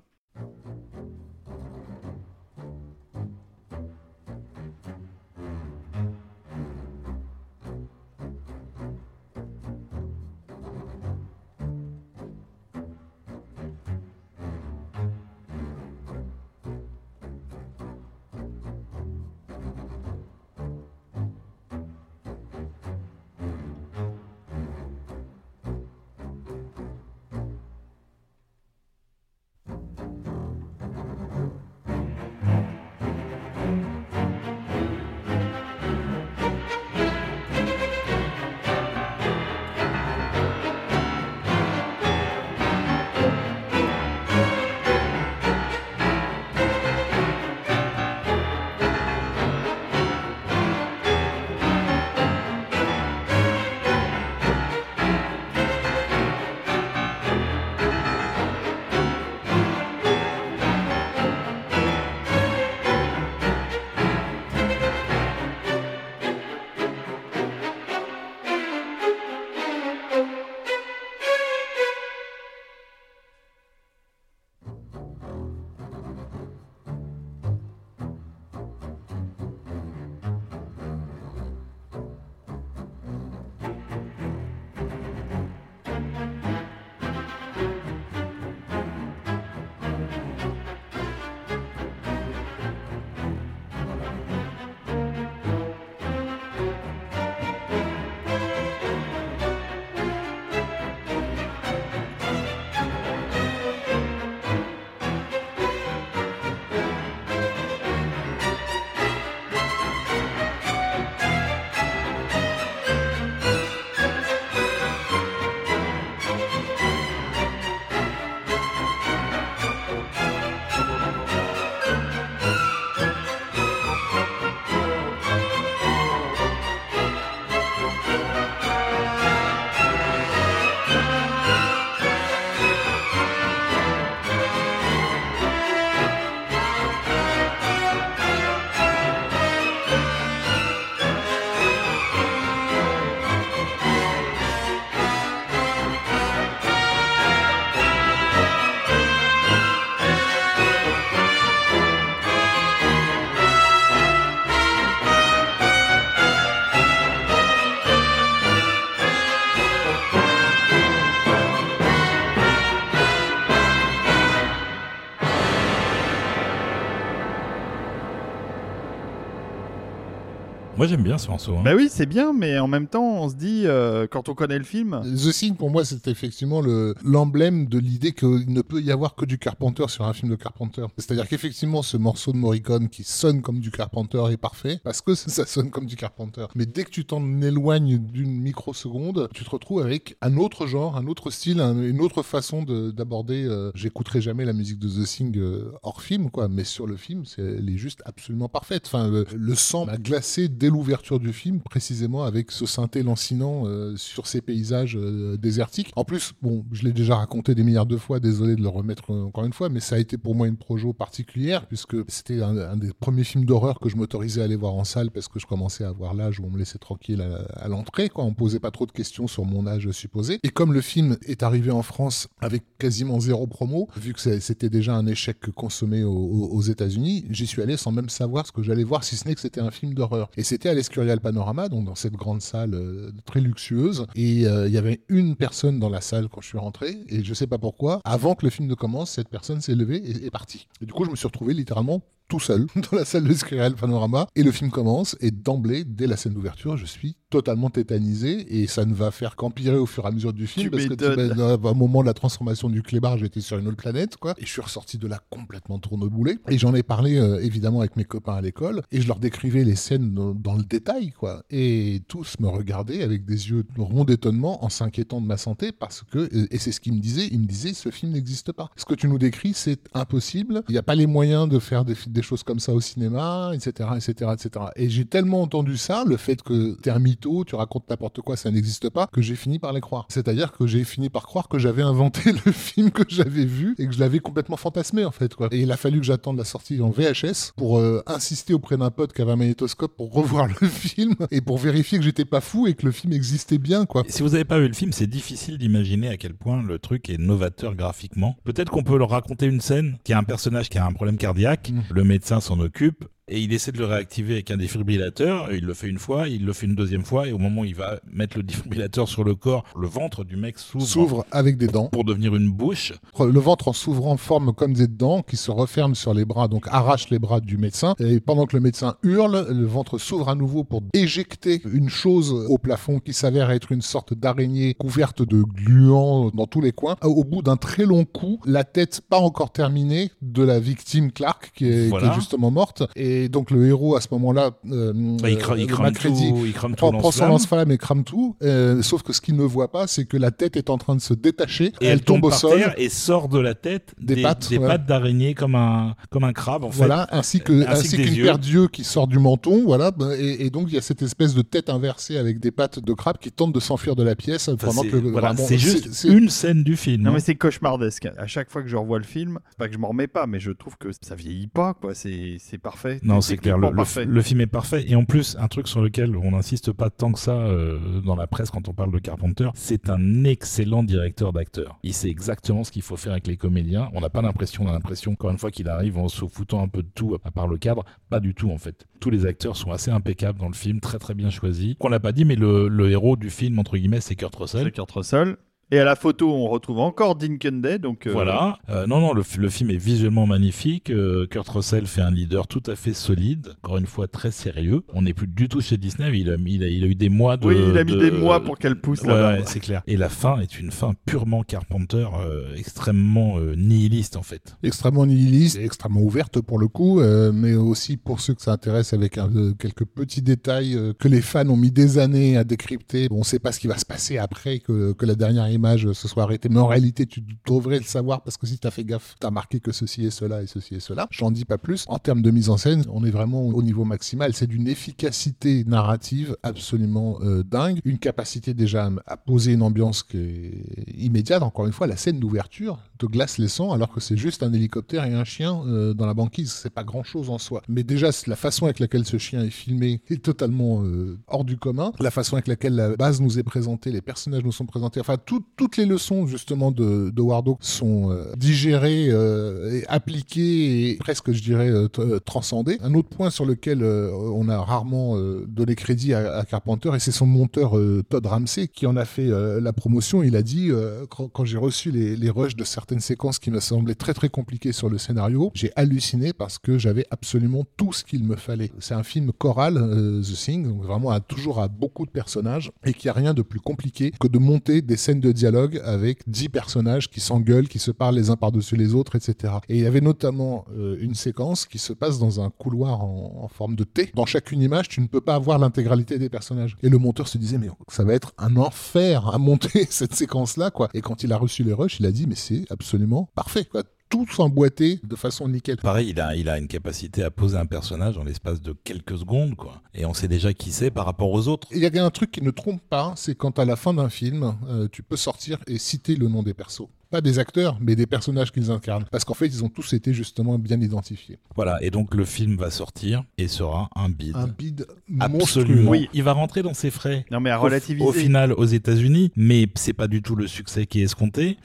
Moi j'aime bien ce morceau. Hein. Bah oui, c'est bien, mais en même temps, on se dit, euh, quand on connaît le film, The Thing, pour moi, c'est effectivement le- l'emblème de l'idée qu'il ne peut y avoir que du Carpenter sur un film de Carpenter. C'est-à-dire qu'effectivement, ce morceau de Morricone qui sonne comme du Carpenter est parfait, parce que ça sonne comme du Carpenter. Mais dès que tu t'en éloignes d'une microseconde, tu te retrouves avec un autre genre, un autre style, un- une autre façon de- d'aborder. euh, J'écouterai jamais la musique de The Thing euh, hors film, quoi, mais sur le film, c'est- elle est juste absolument parfaite. Enfin, le, le sang m'a glacé dès l'ouverture du film, précisément avec ce synthé lancinant euh, sur ces paysages euh, désertiques. En plus, bon, je l'ai déjà raconté des milliards de fois, désolé de le remettre euh, encore une fois, mais ça a été pour moi une projo particulière, puisque c'était un, des premiers films d'horreur que je m'autorisais à aller voir en salle, parce que je commençais à avoir l'âge où on me laissait tranquille à, l'entrée, quoi. On posait pas trop de questions sur mon âge supposé. Et comme le film est arrivé en France avec quasiment zéro promo, vu que c'était déjà un échec consommé au- au- aux États-Unis, j'y suis allé sans même savoir ce que j'allais voir, si ce n'est que c'était un film d'horreur. Et c'était à l'Escurial Panorama, donc dans cette grande salle euh, très luxueuse. Et euh, il y avait une personne dans la salle quand je suis rentré, et je sais pas pourquoi, avant que le film ne commence, cette personne s'est levée et est partie. Et du coup, je me suis retrouvé littéralement tout seul dans la salle de l'Escurial Panorama, et le film commence, et d'emblée, dès la scène d'ouverture, je suis totalement tétanisé, et ça ne va faire qu'empirer au fur et à mesure du film, Tu parce que bah, au moment de la transformation du clébard, j'étais sur une autre planète, quoi. Et je suis ressorti de là complètement tourneboulé. Et j'en ai parlé euh, évidemment avec mes copains à l'école, et je leur décrivais les scènes dans, dans le détail, quoi. Et tous me regardaient avec des yeux ronds d'étonnement, en s'inquiétant de ma santé, parce que, et c'est ce qu'ils me disaient, ils me disaient, ce film n'existe pas. Ce que tu nous décris, c'est impossible. Il n'y a pas les moyens de faire des, des choses comme ça au cinéma, etc., etc., etc. Et j'ai tellement entendu ça, le fait que t'es un mytho, tu racontes n'importe quoi, ça n'existe pas, que j'ai fini par les croire. C'est-à-dire que j'ai fini par croire que j'avais inventé le film que j'avais vu et que je l'avais complètement fantasmé en fait. Quoi. Et il a fallu que j'attende la sortie en VHS pour euh, insister auprès d'un pote qui avait un magnétoscope pour revoir le film et pour vérifier que j'étais pas fou et que le film existait bien. quoi. Si vous n'avez pas vu le film, c'est difficile d'imaginer à quel point le truc est novateur graphiquement. Peut-être qu'on peut leur raconter une scène qui a un personnage qui a un problème cardiaque, Mm. le médecin s'en occupe. Et il essaie de le réactiver avec un défibrillateur, et il le fait une fois, il le fait une deuxième fois, et au moment où il va mettre le défibrillateur sur le corps, le ventre du mec s'ouvre S'ouvre avec des dents. pour devenir une bouche. Le ventre en s'ouvrant forme comme des dents qui se referment sur les bras, donc arrache les bras du médecin. Et pendant que le médecin hurle, le ventre s'ouvre à nouveau pour éjecter une chose au plafond qui s'avère être une sorte d'araignée couverte de gluants dans tous les coins. Au bout d'un très long coup, la tête pas encore terminée de la victime Clark qui est, Voilà. qui est justement morte. Et donc le héros à ce moment-là, euh, Bah, il, cra- il euh, crame Macready, tout, il crame tout prend, prend son lance-flamme. et crame tout. euh, sauf que ce qu'il ne voit pas, c'est que la tête est en train de se détacher. Et elle, tombe, au par sol. terre et sort de la tête Des des, pattes, des ouais. pattes d'araignée comme un, comme un crabe en fait. Voilà, ainsi que Ainsi ainsi qu'une paire d'yeux qui sort du menton, voilà, et, et donc il y a cette espèce de tête inversée avec des pattes de crabe qui tente de s'enfuir de la pièce Enfin, pendant c'est que voilà, c'est juste une scène du film. Non hein. mais c'est cauchemardesque. À chaque fois que je revois le film, c'est pas que je m'en remets pas, mais je trouve que ça vieillit pas, quoi. C'est c'est parfait. Non, c'est clair. Le, film est parfait. Et en plus, un truc sur lequel on n'insiste pas tant que ça euh, dans la presse quand on parle de Carpenter, c'est un excellent directeur d'acteurs. Il sait exactement ce qu'il faut faire avec les comédiens. On n'a pas l'impression, on a l'impression, encore une fois, qu'il arrive en se foutant un peu de tout, à part le cadre. Pas du tout, en fait. Tous les acteurs sont assez impeccables dans le film, très très bien choisis. Qu'on l'a pas dit, mais le, le héros du film, entre guillemets, c'est Kurt Russell. C'est Kurt Russell. Et à la photo, on retrouve encore Day, donc euh, Voilà. Euh, non, non, le, film est visuellement magnifique. Euh, Kurt Russell fait un leader tout à fait solide, encore une fois très sérieux. On n'est plus du tout chez Disney. Il a, il a, il a eu des mois de. Oui, il a mis de- des mois pour qu'elle pousse Ouais, là-bas. ouais, c'est clair. Et la fin est une fin purement Carpenter, euh, extrêmement euh, nihiliste en fait. extrêmement nihiliste, et extrêmement ouverte pour le coup, euh, mais aussi pour ceux que ça intéresse avec un- euh, quelques petits détails euh, que les fans ont mis des années à décrypter. On sait pas ce qui va se passer après que, que la dernière image se soit arrêtée, mais en réalité, tu devrais le savoir parce que si t'as fait gaffe, t'as marqué que ceci et cela et ceci et cela. J'en dis pas plus. En termes de mise en scène, on est vraiment au niveau maximal. C'est d'une efficacité narrative absolument euh, dingue, une capacité déjà à, poser une ambiance qui est immédiate. Encore une fois, la scène d'ouverture te glace les sangs alors que c'est juste un hélicoptère et un chien euh, dans la banquise. C'est pas grand chose en soi. Mais déjà, la façon avec laquelle ce chien est filmé est totalement euh, hors du commun. La façon avec laquelle la base nous est présentée, les personnages nous sont présentés, enfin tout, toutes les leçons justement de, de Wardo sont euh, digérées, euh, et appliquées et presque, je dirais, euh, euh, transcendées. Un autre point sur lequel euh, on a rarement donné crédit à, à Carpenter, et c'est son monteur Todd Ramsey qui en a fait la promotion. Il a dit quand, quand j'ai reçu les, les rushs de certaines séquences qui me semblaient très très compliquées sur le scénario, j'ai halluciné parce que j'avais absolument tout ce qu'il me fallait. C'est un film choral, euh, The Thing, donc vraiment à, toujours à beaucoup de personnages et qu'il n'y a rien de plus compliqué que de monter des scènes de dialogue avec 10 personnages qui s'engueulent, qui se parlent les uns par-dessus les autres, etc. Et il y avait notamment euh, une séquence qui se passe dans un couloir en, en forme de T. Dans chacune image, tu ne peux pas avoir l'intégralité des personnages. Et le monteur se disait, mais ça va être un enfer à monter cette séquence-là, quoi. Et quand il a reçu les rushs, il a dit, mais c'est absolument parfait, quoi. Tout emboîté de façon nickel. Pareil, il a, il a une capacité à poser un personnage en l'espace de quelques secondes, quoi. Et on sait déjà qui c'est par rapport aux autres. Il y a un truc qui ne trompe pas, c'est quand à la fin d'un film, euh, tu peux sortir et citer le nom des persos. Pas des acteurs, mais des personnages qu'ils incarnent. Parce qu'en fait, ils ont tous été justement bien identifiés. Voilà. Et donc le film va sortir et sera un bide. Un bide Absolument. Oui. Il va rentrer dans ses frais. Non, mais à Au- relativiser. Au, final, aux États-Unis, mais c'est pas du tout le succès qui est escompté.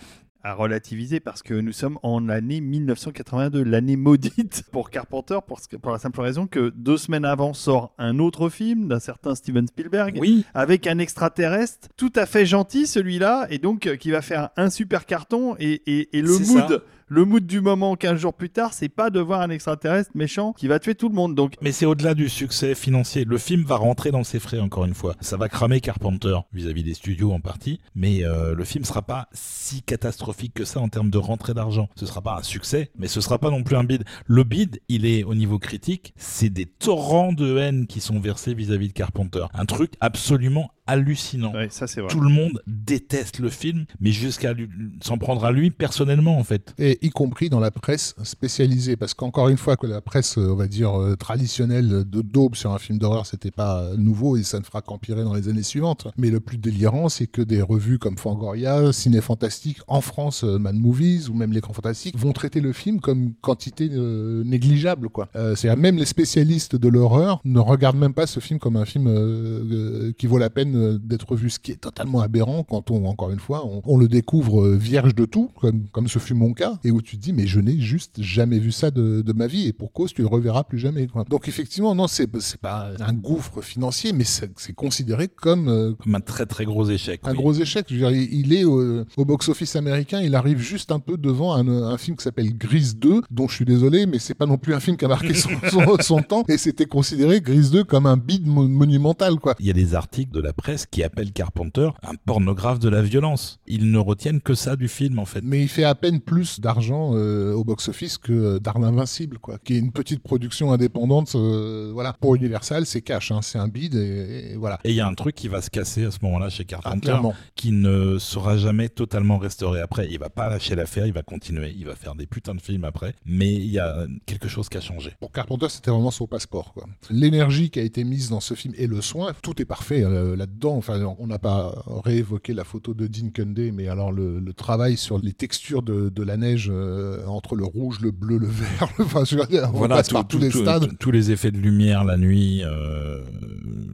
À relativiser parce que nous sommes en l'année 1982, l'année maudite pour Carpenter, pour, la simple raison que deux semaines avant sort un autre film d'un certain Steven Spielberg Oui, avec un extraterrestre tout à fait gentil celui-là et donc euh, qui va faire un super carton et, et- et le mood ça. Le mood du moment 15 jours plus tard c'est pas de voir un extraterrestre méchant qui va tuer tout le monde donc mais c'est au-delà du succès financier. Le film va rentrer dans ses frais encore une fois. Ça va cramer Carpenter vis-à-vis des studios en partie, mais euh, le film sera pas si catastrophique que ça en termes de rentrée d'argent. Ce sera pas un succès, mais ce sera pas non plus un bid. Le bid, il est au niveau critique, c'est des torrents de haine qui sont versés vis-à-vis de Carpenter. Un truc absolument hallucinant. ouais, ça c'est vrai Tout le monde déteste le film, mais jusqu'à s'en prendre à lui personnellement en fait. Et y compris dans la presse spécialisée. Parce qu'encore une fois, que la presse, euh, on va dire, euh, traditionnelle de daube sur un film d'horreur, c'était pas euh, nouveau et ça ne fera qu'empirer dans les années suivantes. Mais le plus délirant, c'est que des revues comme Fangoria, Ciné Fantastique, en France, Mad Movies ou même L'écran fantastique, vont traiter le film comme quantité euh, négligeable, quoi. Euh, C'est-à-dire même les spécialistes de l'horreur ne regardent même pas ce film comme un film euh, euh, qui vaut la peine d'être vu, ce qui est totalement aberrant quand on, encore une fois, on, on le découvre euh, vierge de tout, comme, comme ce fut mon cas, et où tu te dis, mais je n'ai juste jamais vu ça de, de ma vie, et pour cause, tu le reverras plus jamais. Quoi. Donc effectivement, non, c'est pas un gouffre financier, mais c'est considéré comme euh, Comme un très très gros échec. un oui. gros échec. Je veux dire, il est au, au box-office américain, il arrive juste un peu devant un, un film qui s'appelle Grise 2, dont je suis désolé, mais c'est pas non plus un film qui a marqué son, son- son temps, et c'était considéré Grise 2 comme un bide mo- monumental, quoi. Il y a des articles de la presse qui appellent Carpenter un pornographe de la violence. Ils ne retiennent que ça du film en fait. Mais il fait à peine plus d'argent euh, au box-office que euh, Darl Invincible, quoi, qui est une petite production indépendante. euh, voilà, pour Universal, c'est cash, hein, c'est un bid, et, et voilà. Et il y a un truc qui va se casser à ce moment-là chez Ah, Carpenter, clairement. qui ne sera jamais totalement restauré après. Il va pas lâcher l'affaire, il va continuer, il va faire des putains de films après. Mais il y a quelque chose qui a changé. Pour Carpenter, c'était vraiment son passeport. L'énergie qui a été mise dans ce film et le soin, tout est parfait euh, là-dedans. Enfin, on n'a pas réévoqué la photo de Dean Cundey, mais alors le, le travail sur les textures de, de la neige euh, entre le rouge, le bleu, le vert, enfin, je veux dire, on passe tout- par tout- tous les stades. tout- tous les effets de lumière la nuit, euh,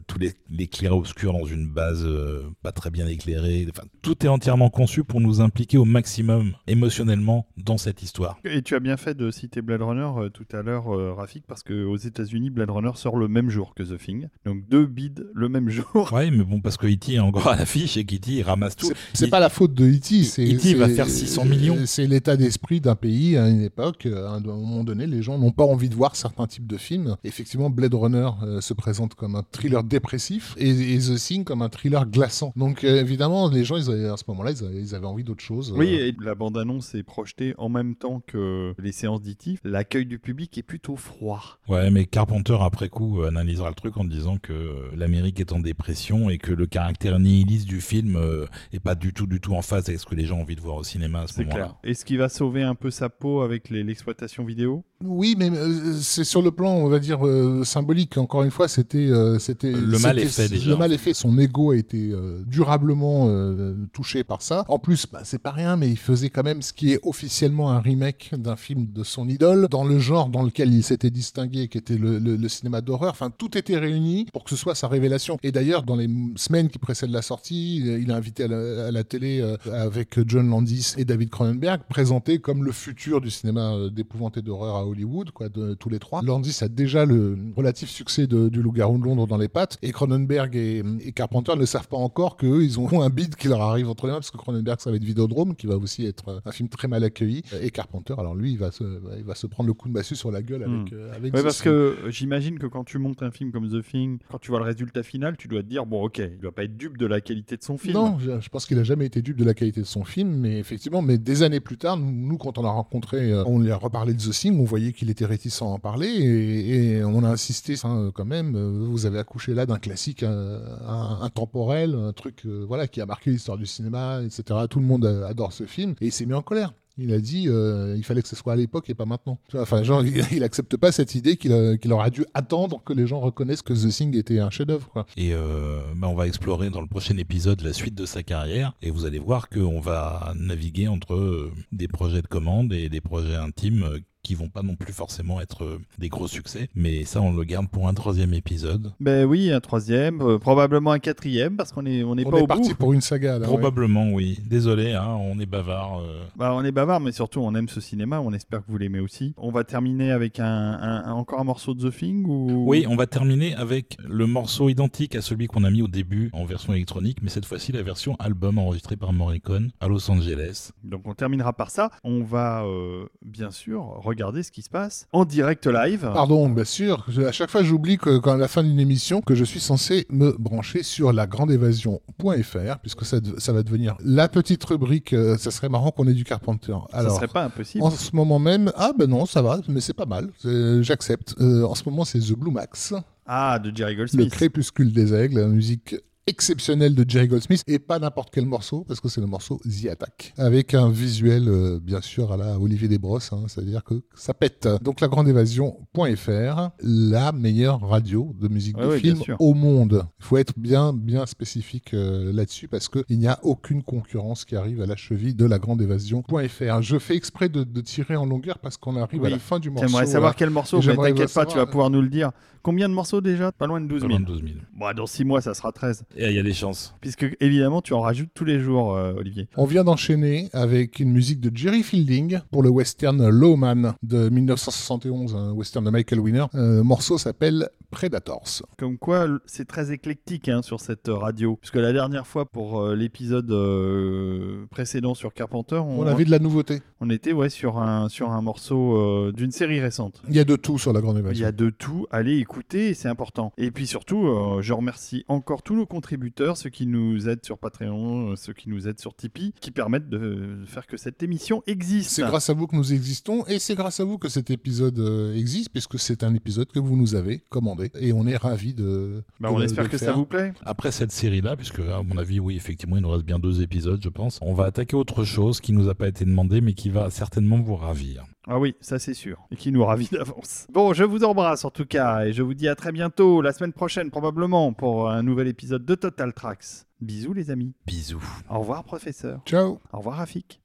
tous les, les clairs-obscurs dans une base euh, pas très bien éclairée. Enfin, tout est entièrement conçu pour nous impliquer au maximum émotionnellement dans cette histoire. Et tu as bien fait de citer Blade Runner euh, tout à l'heure, euh, Rafik, parce qu'aux États-Unis, Blade Runner sort le même jour que The Thing. Donc deux bids le même jour. Ouais, mais bon, parce que E.T. est encore à l'affiche et qu'E.T. il ramasse tout. C'est- pas la faute de E.T. E.T. va faire 600 millions. C'est l'état d'esprit d'un pays à une époque. À un moment donné, les gens n'ont pas envie de voir certains types de films. Effectivement, Blade Runner euh, se présente comme un thriller dépressif et, et The Thing comme un thriller glaçant. Donc euh, évidemment, les gens, ils avaient- à ce moment-là, ils avaient, ils avaient envie d'autre chose. Oui, et la bande-annonce est projetée en même temps que les séances d'IT. L'accueil du public est plutôt froid. Ouais, mais Carpenter, après coup, euh, analysera le truc en disant que l'Amérique est en dépression et que le caractère nihiliste du film euh, est pas du tout, du tout en phase avec ce que les gens ont envie de voir au cinéma à ce moment-là. clair. Est-ce qu'il va sauver un peu sa peau avec l'exploitation vidéo? Oui, mais euh, c'est sur le plan, on va dire, euh, symbolique. Encore une fois, c'était... euh, c'était Le mal est fait, déjà. Le mal est fait. Son ego a été euh, durablement euh, touché par ça. En plus, bah, c'est pas rien, mais il faisait quand même ce qui est officiellement un remake d'un film de son idole, dans le genre dans lequel il s'était distingué, qui était le, le- le cinéma d'horreur. Enfin, tout était réuni pour que ce soit sa révélation. Et d'ailleurs, dans les semaines qui précèdent la sortie, il est invité à la, à la télé euh, avec John Landis et David Cronenberg, présenté comme le futur du cinéma d'épouvante et d'horreur à Hollywood, quoi, de tous les trois. Landis a déjà le relatif succès de- du Loup-garou de Londres dans les pattes, et Cronenberg et, et Carpenter ne savent pas encore qu'eux, ils ont un bid qui leur arrive entre les mains, parce que Cronenberg, ça va être Vidéodrome, qui va aussi être euh, un film très mal accueilli, et Carpenter, alors lui, il va se, il va se prendre le coup de massue sur la gueule avec, Hmm. euh, avec Ouais, The parce que euh, j'imagine que quand tu montes un film comme The Thing, quand tu vois le résultat final, tu dois te dire bon, ok, il doit pas être dupe de la qualité de son film. Non, je, je pense qu'il a jamais été dupe de la qualité de son film, mais effectivement, mais des années plus tard, nous, nous, quand on l'a rencontré, euh, on lui a reparlé de The Thing, on voyait qu'il était réticent à en parler, et, et on a insisté hein, quand même. euh, Vous avez accouché là d'un classique euh, un- intemporel, un truc euh, voilà qui a marqué l'histoire du cinéma, etc. Tout le monde euh, adore ce film, et il s'est mis en colère. Il a dit euh, il fallait que ce soit à l'époque et pas maintenant. Enfin, genre, il, il accepte pas cette idée qu'il a- qu'il aurait dû attendre que les gens reconnaissent que The Thing était un chef-d'œuvre. Et euh, bah, on va explorer dans le prochain épisode la suite de sa carrière et vous allez voir qu'on va naviguer entre euh, des projets de commande et des projets intimes euh, qui vont pas non plus forcément être euh, des gros succès. Mais ça, on le garde pour un troisième épisode. Ben oui, un troisième, euh, probablement un quatrième, parce qu'on est, on n'est On pas est au parti bout. pour une saga. Là, ouais. Probablement, oui. Désolé, hein, on est bavard. euh. Bah, on est bavard, mais surtout on aime ce cinéma. On espère que vous l'aimez aussi. On va terminer avec un, un- un- encore un morceau de The Thing ou? Oui, on va terminer avec le morceau identique à celui qu'on a mis au début en version électronique, mais cette fois-ci la version album enregistrée par Morricone à Los Angeles. Donc on terminera par ça. On va euh, bien sûr regarder ce qui se passe en direct live. Pardon, bien sûr. À chaque fois, j'oublie que quand à la fin d'une émission, que je suis censé me brancher sur la grandeévasion.fr, puisque ça, ça va devenir la petite rubrique. euh, ça serait marrant qu'on ait du Carpenter. Ça Alors, serait pas impossible. en ce moment même, ah ben non, ça va, mais c'est pas mal. J'accepte. Euh, en ce moment, c'est The Blue Max, Ah, de Jerry le Goldsmith. crépuscule des aigles, la musique exceptionnelle de Jerry Goldsmith et pas n'importe quel morceau parce que c'est le morceau The Attack avec un visuel euh, bien sûr à la Olivier Desbrosses hein, c'est à dire que ça pète donc la grande évasion.fr la meilleure radio de musique Ouais, de film au monde il faut être bien bien spécifique euh, là-dessus parce que il n'y a aucune concurrence qui arrive à la cheville de la grande évasion.fr je fais exprès de, de tirer en longueur parce qu'on arrive Oui. à la fin du morceau J'aimerais savoir quel morceau, mais t'inquiète pas, savoir- tu vas pouvoir nous le dire. Combien de morceaux déjà? Pas loin de 12 Pas 000. loin de 12 000. Bon, dans 6 mois, ça sera 13. Et il y a des chances. Puisque, évidemment, tu en rajoutes tous les jours, euh, Olivier. On vient d'enchaîner avec une musique de Jerry Fielding pour le western Lawman de 1971, un western de Michael Winner. Le morceau s'appelle Predators. Comme quoi, c'est très éclectique hein, sur cette euh, radio. Puisque la dernière fois, pour euh, l'épisode euh, précédent sur Carpenter, on, On avait de la nouveauté. on était ouais, sur, un, sur un morceau euh, d'une série récente. Il y a de tout sur la Grande Il y Évasion. a de tout, allez écouter, c'est important. Et puis surtout, euh, je remercie encore tous nos contributeurs, ceux qui nous aident sur Patreon, euh, ceux qui nous aident sur Tipeee, qui permettent de faire que cette émission existe. C'est grâce à vous que nous existons et c'est grâce à vous que cet épisode euh, existe puisque c'est un épisode que vous nous avez commandé et on est ravis de. Bah, de on espère de que ça vous plaît. Après cette série-là, puisque à mon avis, oui, effectivement, il nous reste bien deux épisodes, je pense, on va attaquer autre chose qui nous a pas été demandé, mais qui va certainement vous ravir. Ah oui, ça c'est sûr. Et qui nous ravit d'avance. Bon, je vous embrasse en tout cas et je vous dis à très bientôt, la semaine prochaine probablement, pour un nouvel épisode de Total Tracks. Bisous les amis. Bisous. Au revoir professeur. Ciao. Au revoir Rafik.